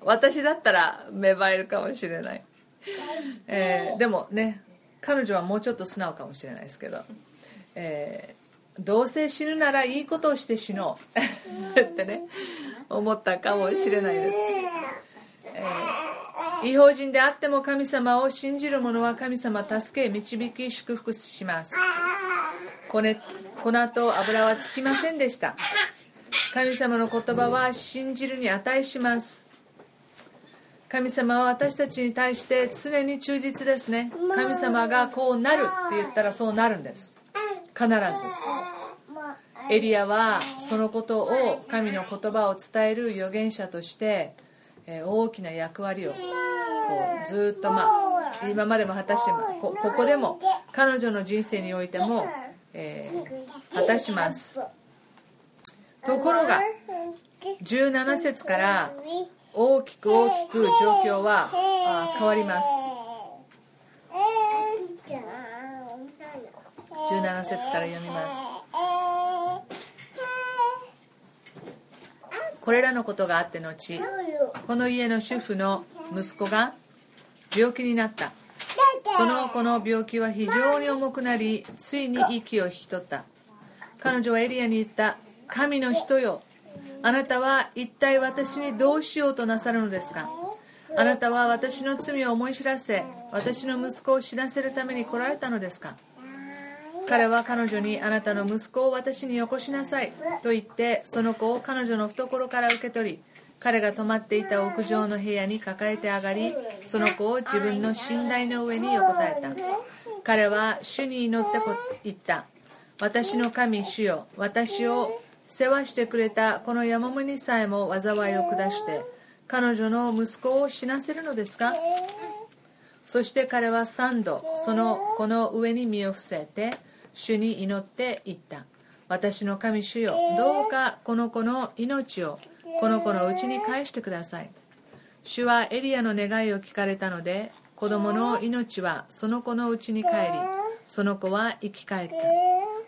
私だったら芽生えるかもしれない、えーでもね彼女はもうちょっと素直かもしれないですけど、えーどうせ死ぬならいいことをして死のう。ってね思ったかもしれないです。違法人であっても神様を信じる者は神様助け導き祝福します。粉粉と油はつきませんでした。神様の言葉は信じるに値します。神様は私たちに対して常に忠実ですね。神様がこうなるって言ったらそうなるんです。必ず。エリアはそのことを神の言葉を伝える預言者としてえー大きな役割をうずっとまあ今までも果たしてこここでも彼女の人生においても、えー、果たします。ところが17節から大きく大きく状況は変わります。17節から読みます。これらのことがあって後この家の主婦の息子が病気になった。その子の病気は非常に重くなりついに息を引き取った。彼女はエリアに言った。神の人よあなたは一体私にどうしようとなさるのですか？あなたは私の罪を思い知らせ私の息子を死なせるために来られたのですか？彼は彼女にあなたの息子を私によこしなさいと言ってその子を彼女の懐から受け取り彼が泊まっていた屋上の部屋に抱えて上がりその子を自分の寝台の上に横たえた。彼は主に祈って言った。私の神主よ私を世話してくれたこの山盛にさえも災いを下して彼女の息子を死なせるのですか？そして彼は3度その子の上に身を伏せて主に祈って言った。私の神主よどうかこの子の命をこの子のうちに返してください。主はエリアの願いを聞かれたので子供の命はその子のうちに帰りその子は生き返った。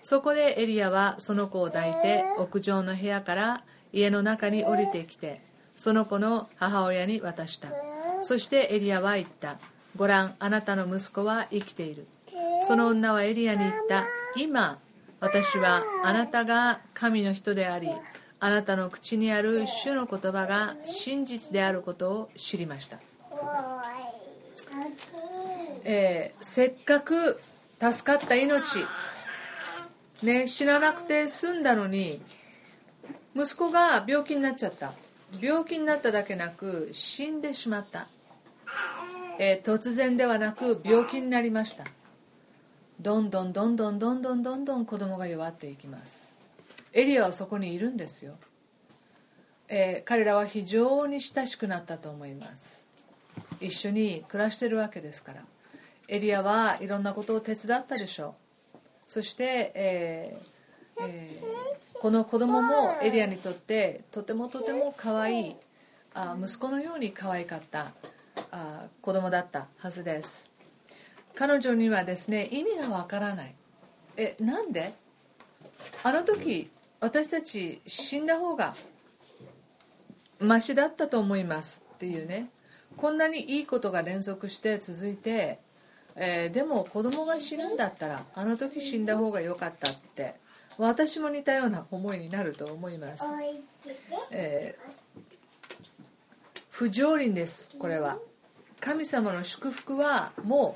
そこでエリアはその子を抱いて屋上の部屋から家の中に降りてきてその子の母親に渡した。そしてエリアは言った。ご覧あなたの息子は生きている。その女はエリアに言った。今私はあなたが神の人でありあなたの口にある主の言葉が真実であることを知りました、えー、せっかく助かった命、ね、死ななくて済んだのに息子が病気になっちゃった。病気になっただけなく死んでしまった、えー、突然ではなく病気になりました。どんどんどんどんどんどんどんどん子供が弱っていきます。エリアはそこにいるんですよ、えー、彼らは非常に親しくなったと思います。一緒に暮らしてるわけですから。エリアはいろんなことを手伝ったでしょう。そして、えーえー、この子供もエリアにとってとてもとても可愛いあ息子のように可愛かったあ子供だったはずです。彼女にはですね意味がわからない。えなんで？あの時私たち死んだ方がマシだったと思いますっていうね。こんなにいいことが連続して続いて、えー、でも子供が死ぬんだったらあの時死んだ方が良かったって私も似たような思いになると思います、えー、不条理ですこれは。神様の祝福はも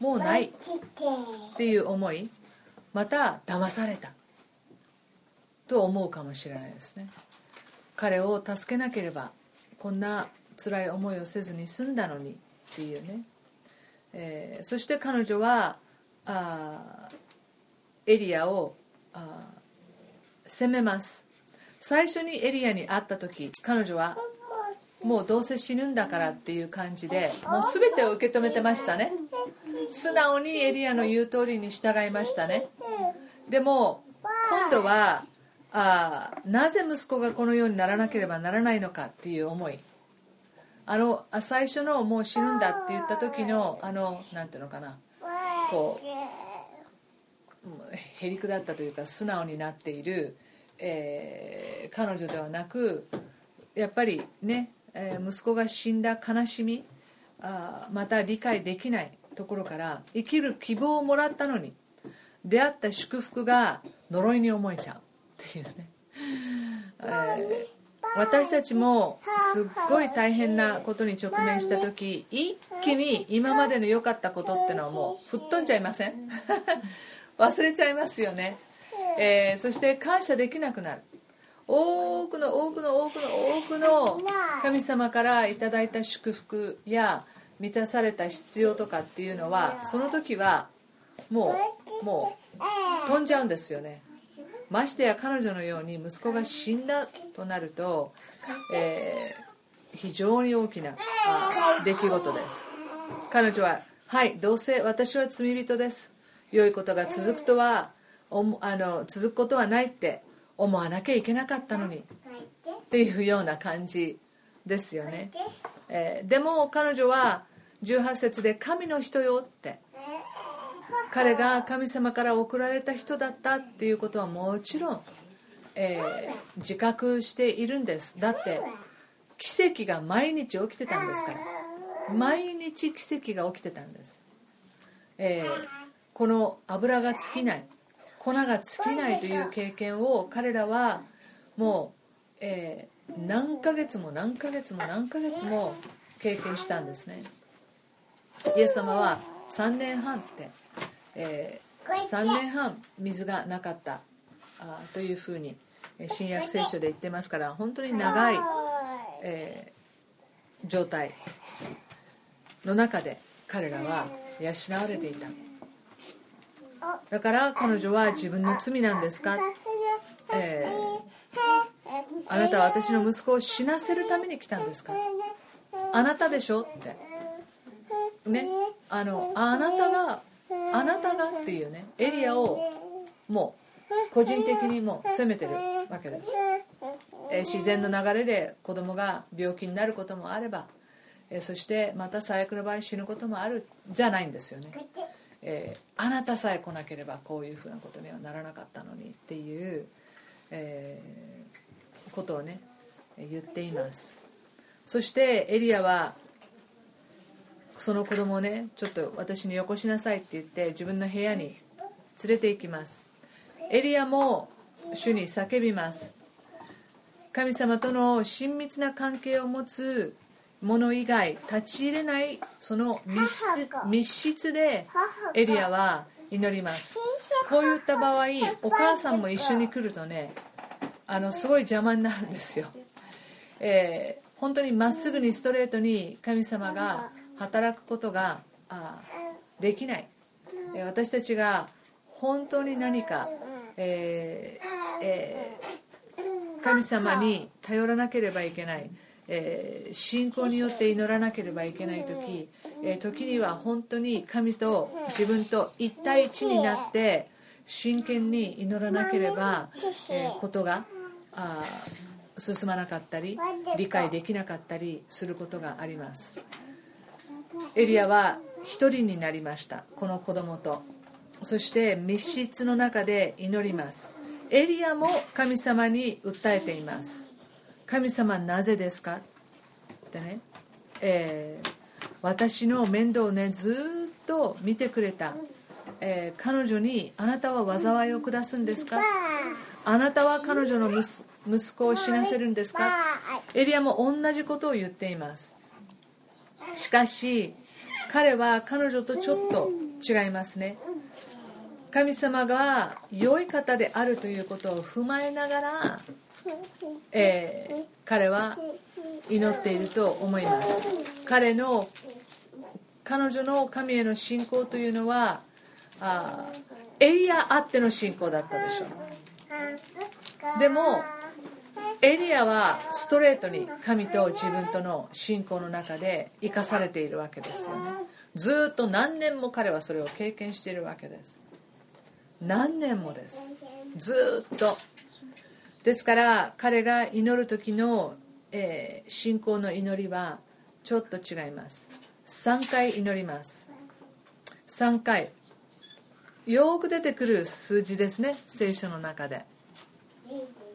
うもうない。っていう思いまた騙された。と思うかもしれないですね。彼を助けなければこんな辛い思いをせずに済んだのにっていうね、えー、そして彼女はあエリアをあ責めます。最初にエリアに会った時彼女はもうどうせ死ぬんだからっていう感じでもう全てを受け止めてましたね。素直にエリアの言う通りに従いましたね。でも今度はあなぜ息子がこのようにならなければならないのかっていう思い。あの最初のもう死ぬんだって言った時のあのなんていうのかな。こうへりくだったというか素直になっている、えー、彼女ではなくやっぱりねえ息子が死んだ悲しみあまた理解できないところから生きる希望をもらったのに出会った祝福が呪いに思えちゃうっていうね、えー、私たちもすっごい大変なことに直面した時一気に今までの良かったことってのはもう吹っ飛んじゃいません？忘れちゃいますよね、えー、そして感謝できなくなる。多くの多くの多くの多くの神様からいただいた祝福や満たされた必要とかっていうのはその時はもうもう飛んじゃうんですよね。ましてや彼女のように息子が死んだとなると、えー、非常に大きなあ出来事です。彼女ははいどうせ私は罪人です。良いことが続くとはおもあの続くことはないって思わなきゃいけなかったのに。っていうような感じですよね、えーでも彼女は18節で「神の人よ」って彼が神様から送られた人だったっていうことはもちろん、えー自覚しているんです。だって奇跡が毎日起きてたんですから。毎日奇跡が起きてたんです、えーこの油が尽きない粉が尽きないという経験を彼らはもう、えー何ヶ月も何ヶ月も何ヶ月も経験したんですね。イエス様は3年半って、えー3年半水がなかった。あーというふうにえー新約聖書で言ってますから本当に長い、えー状態の中で彼らは養われていた。だから彼女は自分の罪なんですか、えーあなたは私の息子を死なせるために来たんですか？あなたでしょ？って。ね。あのあなたがあなたがっていうねエリアをもう個人的にも責めてるわけです、えー自然の流れで子供が病気になることもあれば、えーそしてまた最悪の場合死ぬこともあるじゃないんですよね、えーあなたさえ来なければこういうふうなことにはならなかったのにっていう、えーことをね言っています。そしてエリアはその子供をねちょっと私によこしなさいって言って自分の部屋に連れて行きます。エリアも主に叫びます。神様との親密な関係を持つ者以外立ち入れないその密室密室でエリアは祈ります。こういった場合お母さんも一緒に来るとねあのすごい邪魔になるんですよ、えー本当にまっすぐにストレートに神様が働くことがあできない、私たちが本当に何か、えーえー神様に頼らなければいけない、えー信仰によって祈らなければいけない時、え時には本当に神と自分と一対一になって真剣に祈らなければ、えことが進まなかったり理解できなかったりすることがあります。エリアは一人になりました。この子供と。そして密室の中で祈ります。エリアも神様に訴えています。神様なぜですか？ってね、えー私の面倒をねずーっと見てくれた、えー彼女にあなたは災いを下すんですか？あなたは彼女の息息子を死なせるんですか？エリアも同じことを言っていますしかし彼は彼女とちょっと違いますね。神様が良い方であるということを踏まえながら、えー彼は祈っていると思います。彼の彼女の神への信仰というのはあエリアあっての信仰だったでしょう。でもエリアはストレートに神と自分との信仰の中で生かされているわけですよね。ずっと何年も彼はそれを経験しているわけです。何年もです。ずっと。ですから彼が祈る時の、えー信仰の祈りはちょっと違います。3回祈ります。3回。よく出てくる数字ですね。聖書の中で。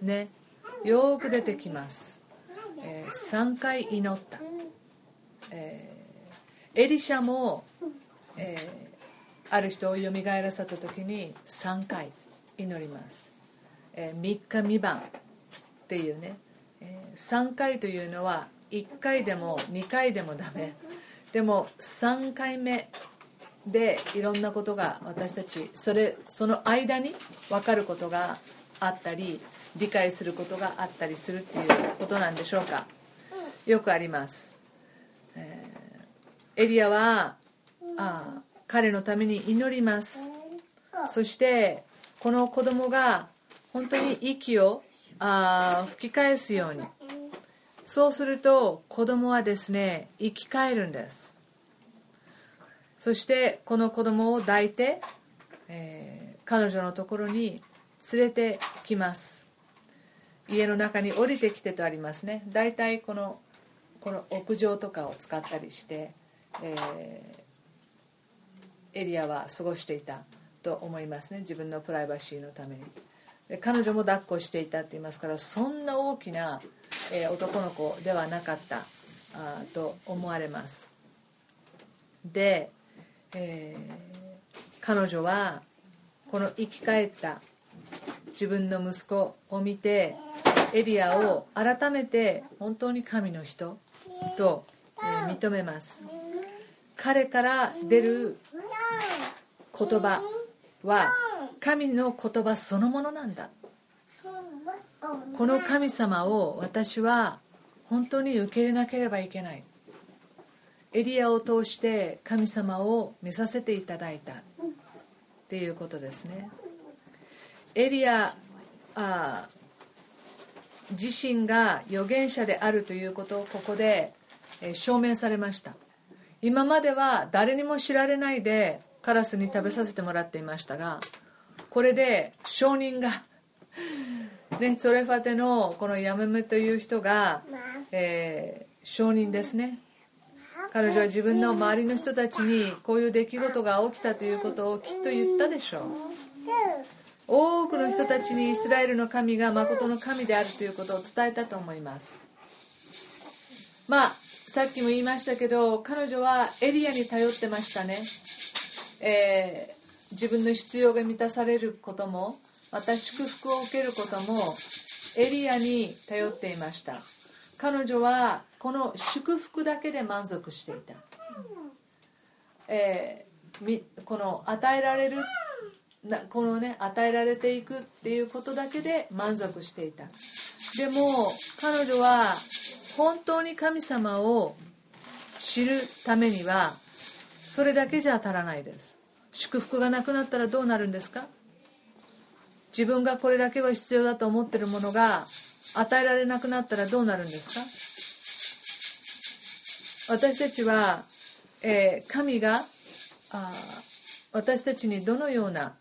ね。よく出てきます、え3回祈った、えーエリシャも、えーある人をよみがえらせた時に3回祈ります、え3日3晩っていうね、え3回というのは1回でも2回でもダメ。でも3回目でいろんなことが私たちそれその間に分かることがあったり理解することがあったりするっていうことなんでしょうか。よくあります、えーエリアはあー彼のために祈ります。そしてこの子供が本当に息をあー吹き返すように。そうすると子供はですね生き返るんです。そしてこの子供を抱いて、えー、彼女のところに連れてきます家の中に降りてきてとありますね。大体このこの屋上とかを使ったりして、えー、エリアは過ごしていたと思いますね。自分のプライバシーのために。で彼女も抱っこしていたって言いますからそんな大きな、えー、男の子ではなかったあと思われます。で、えー、彼女はこの生き返った自分の息子を見てエリアを改めて本当に神の人と、え、認めます。彼から出る言葉は神の言葉そのものなんだ。この神様を私は本当に受け入れなければいけない。エリアを通して神様を見させていただいた。っていうことですね。エリアあ自身が預言者であるということをここで証明されました。今までは誰にも知られないでカラスに食べさせてもらっていましたがこれで証人が ね、ソレファテのこのヤメメという人が、えー、証人ですね。彼女は自分の周りの人たちにこういう出来事が起きたということをきっと言ったでしょう多くの人たちにイスラエルの神が誠の神であるということを伝えたと思います。まあさっきも言いましたけど彼女はエリアに頼ってましたね、えー、自分の必要が満たされることもまた祝福を受けることもエリアに頼っていました。彼女はこの祝福だけで満足していた、えー、この与えられるなこのね与えられていくっていうことだけで満足していた。でも彼女は本当に神様を知るためにはそれだけじゃ足らないです。祝福がなくなったらどうなるんですか？自分がこれだけは必要だと思ってるものが与えられなくなったらどうなるんですか？私たちは、えー、神があ私たちにどのような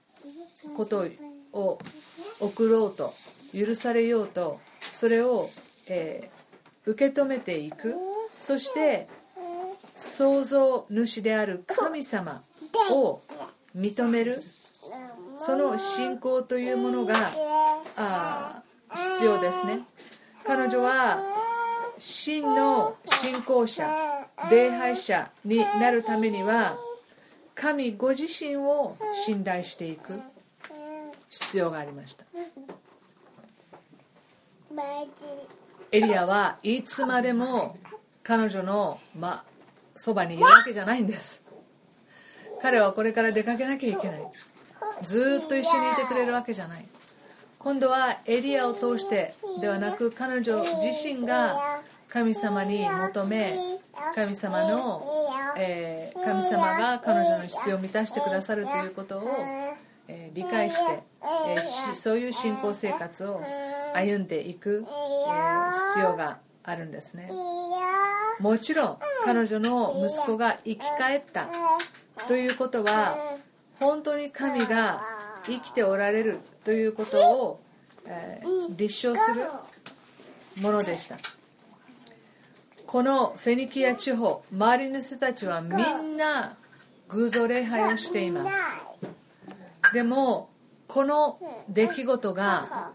ことを送ろうと許されようとそれを、えー、受け止めていく。そして創造主である神様を認める。その信仰というものがあ必要ですね。彼女は真の信仰者礼拝者になるためには神ご自身を信頼していく。必要がありました。エリアはいつまでも彼女の、ま、そばにいるわけじゃないんです。彼はこれから出かけなきゃいけない。ずっと一緒にいてくれるわけじゃない。今度はエリアを通してではなく彼女自身が神様に求め神様の、えー、神様が彼女の必要を満たしてくださるということを、えー、理解して、えー、そういう信仰生活を歩んでいく、え必要があるんですね。もちろん彼女の息子が生き返ったということは本当に神が生きておられるということを、えー、立証するものでした。このフェニキア地方周りの人たちはみんな偶像礼拝をしています。でもこの出来事が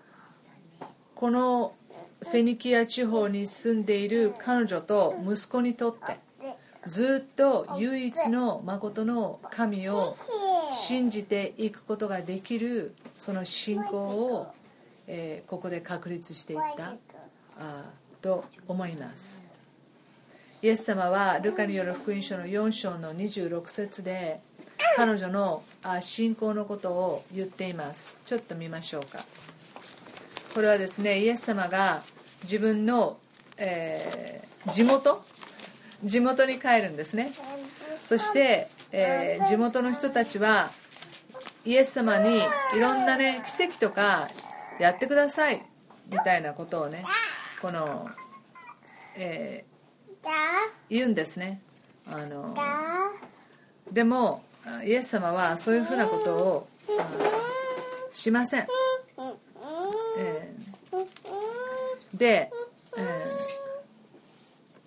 このフェニキア地方に住んでいる彼女と息子にとってずっと唯一の誠の神を信じていくことができるその信仰を、え、ここで確立していったあと思います。イエス様はルカによる福音書の4章の26節で彼女の信仰のことを言っています。ちょっと見ましょうか。これはですねイエス様が自分の、えー、地元？地元に帰るんですね。そしてえー、地元の人たちはイエス様にいろんなね奇跡とかやってください。みたいなことをねこのえー言うんですね。あのでもあイエス様はそういうふうなことをしません、えーで、えー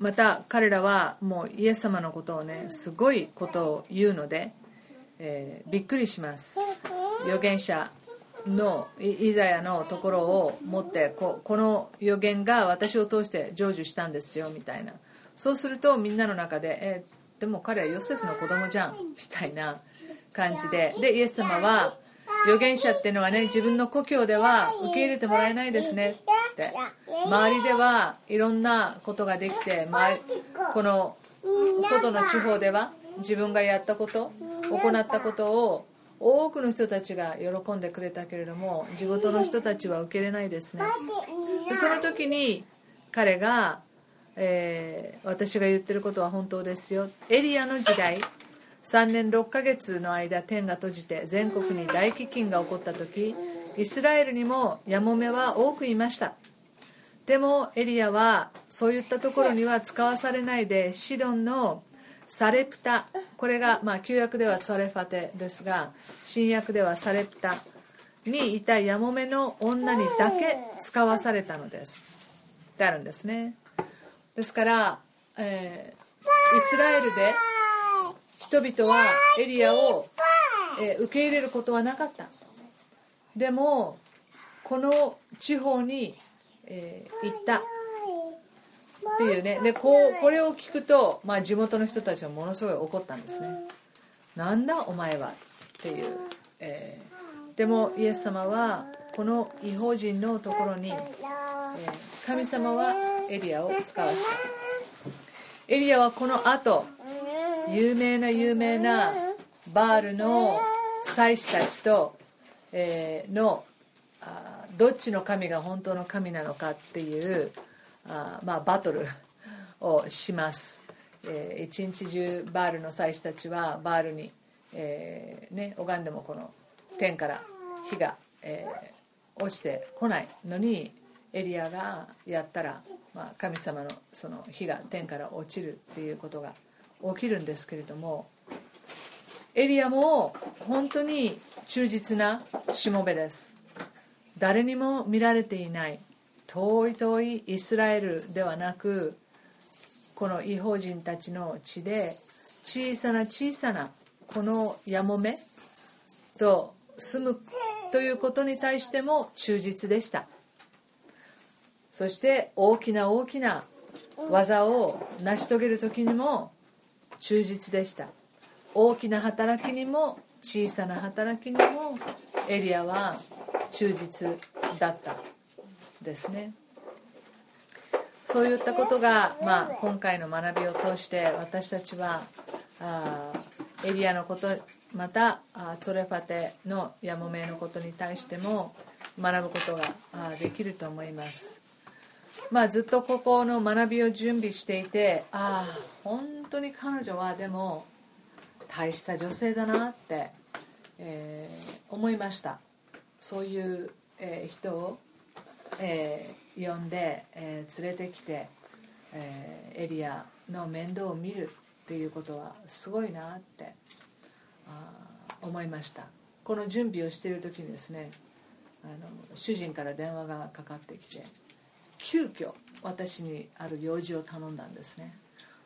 また彼らはもうイエス様のことをねすごいことを言うので、えーびっくりします。預言者のイイザヤのところを持ってここの予言が私を通して成就したんですよみたいな。そうするとみんなの中で、えーでも彼はヨセフの子供じゃんみたいな感じで。でイエス様は預言者っていうのはね自分の故郷では受け入れてもらえないですね。って周りではいろんなことができて周りこの外の地方では自分がやったこと行ったことを多くの人たちが喜んでくれたけれども地元の人たちは受け入れないですね。その時に彼が、えー私が言ってることは本当ですよ。エリアの時代3年6ヶ月の間天が閉じて全国に大飢饉が起こった時イスラエルにもヤモメは多くいました。でもエリアはそういったところには使わされないでシドンのサレプタこれが、まあ、旧約ではツァレファテですが新約ではサレプタにいたヤモメの女にだけ使わされたのです。ってあるんですね。ですから、えーイスラエルで人々はエリアを、えー受け入れることはなかった。でもこの地方に、えー行った。っていうね。でこうこれを聞くと、まあ、地元の人たちはものすごい怒ったんですね。なんだお前はっていう、えーでもイエス様はこの違法人のところに、えー神様はエリアを使わせたエリアはこの後有名な有名なバールの祭司たちと、えーのあどっちの神が本当の神なのかっていうあまあ、バトルをします、えー一日中バールの祭司たちはバールに、えーね、拝んでもこの天から火が、えー落ちてこないのにエリアがやったら、まあ、神様のその火が天から落ちるっていうことが起きるんですけれどもエリアも本当に忠実なしもべです。誰にも見られていない遠い遠いイスラエルではなくこの違法人たちの地で小さな小さなこのやもめと住むということに対しても忠実でした。そして大きな大きな技を成し遂げる時にも忠実でした。大きな働きにも小さな働きにもエリアは忠実だったですね。そういったことが、まあ、今回の学びを通して私たちはあーエリアのことまたあーツォレファテのヤモメのことに対しても学ぶことができると思いますまあ、ずっとここの学びを準備していてああ。本当に彼女はでも大した女性だなって、えー思いました。そういう、えー人を、えー呼んで、えー連れてきて、えーエリアの面倒を見るっていうことはすごいなってあー思いました。この準備をしている時にですねあの主人から電話がかかってきて急遽私にある用事を頼んだんですね。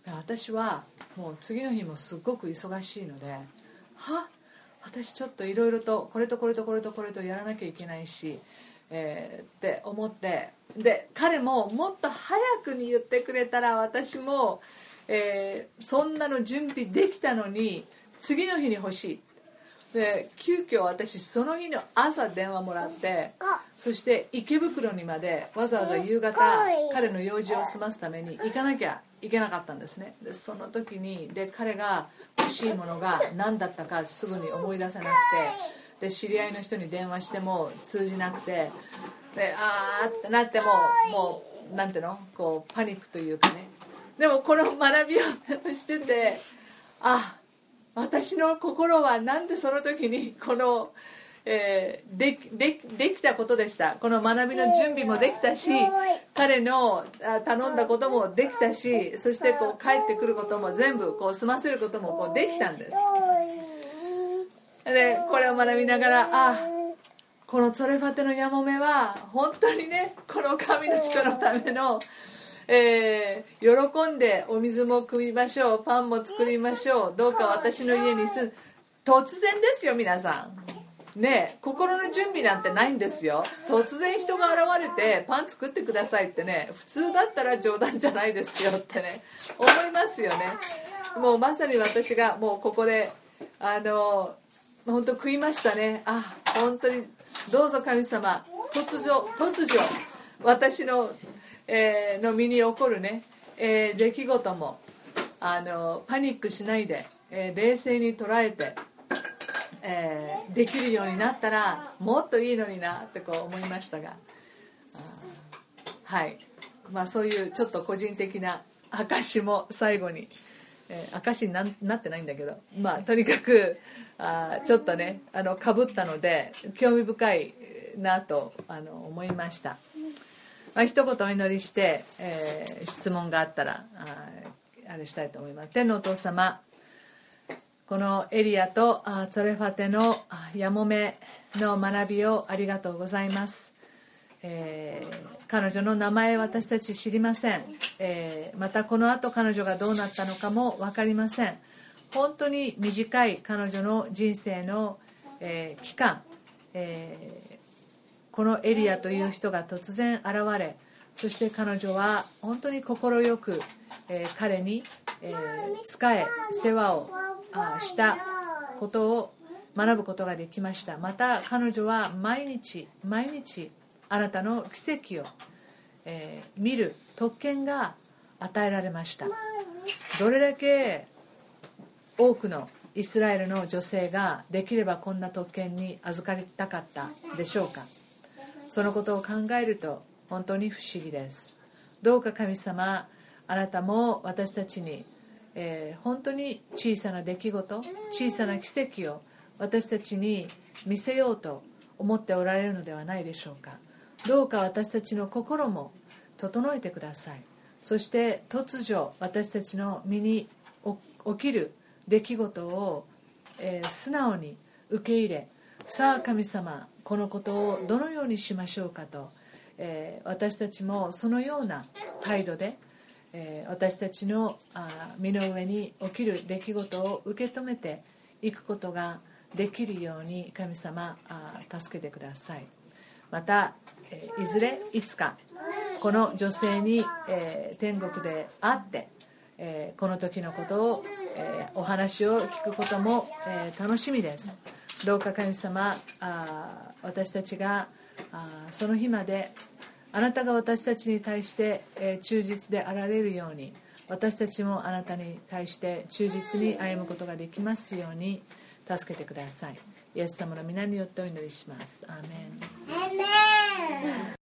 で私はもう次の日もすごく忙しいのでは？私ちょっといろいろとこれとこれとこれとこれとやらなきゃいけないし、えーって思ってで彼ももっと早くに言ってくれたら私も、えーそんなの準備できたのに次の日に欲しい。で急遽私その日の朝電話もらってそして池袋にまでわざわざ夕方彼の用事を済ますために行かなきゃいけなかったんですね。でその時にで彼が欲しいものが何だったかすぐに思い出せなくてで知り合いの人に電話しても通じなくてであーってなってももうなんていうの？こうパニックというかね。でもこの学びをしててあ私の心はなんでその時にこのえーででできたことでした。この学びの準備もできたし彼のあ頼んだこともできたしそしてこう帰ってくることも全部こう済ませることもこうできたんです。でこれを学びながらあこのツォレファテのヤモメは本当にねこの神の人のための、えー喜んでお水も汲みましょう。パンも作りましょう。どうか私の家に住ん突然ですよ皆さん。ねえ心の準備なんてないんですよ。突然人が現れてパン作ってくださいってね普通だったら冗談じゃないですよってね思いますよね。もうまさに私がもうここであの本当食いましたね。あ本当にどうぞ神様突如突如私の、えーの身に起こるね、えー出来事もあのパニックしないで、えー冷静に捉えて、えーできるようになったらもっといいのになってこう思いましたが。はい。まあそういうちょっと個人的な証も最後に、えー証にななってないんだけど。まあとにかくあちょっとねあのかぶったので興味深いなとあの思いました、まあ、一言お祈りして、えー質問があったらあれしたいと思います。天のお父様このエリアとあツレファテのあヤモメの学びをありがとうございます、えー彼女の名前私たち知りません、えーまたこの後彼女がどうなったのかも分かりません。本当に短い彼女の人生の、えー期間、えーこのエリアという人が突然現れそして彼女は本当に快く、えー彼に、えー仕え世話をあしたことを学ぶことができました。また彼女は毎日毎日あなたの奇跡を、えー見る特権が与えられました。どれだけ多くのイスラエルの女性ができればこんな特権に預かりたかったでしょうか。そのことを考えると本当に不思議です。どうか神様あなたも私たちに、えー本当に小さな出来事小さな奇跡を私たちに見せようと思っておられるのではないでしょうか。どうか私たちの心も整えてください。そして突如私たちの身に起きる出来事を、えー素直に受け入れさあ神様このことをどのようにしましょうかと、えー私たちもそのような態度で、えー私たちのあ身の上に起きる出来事を受け止めていくことができるように神様あ助けてください。また、えーいずれいつかこの女性に、え天国で会って、えこの時のことを、えお話を聞くことも、え楽しみです。どうか神様あ私たちがその日まであなたが私たちに対して、忠実であられるように私たちもあなたに対して忠実に歩むことができますように助けてください。イエス様の皆によってお祈りします。アーメン。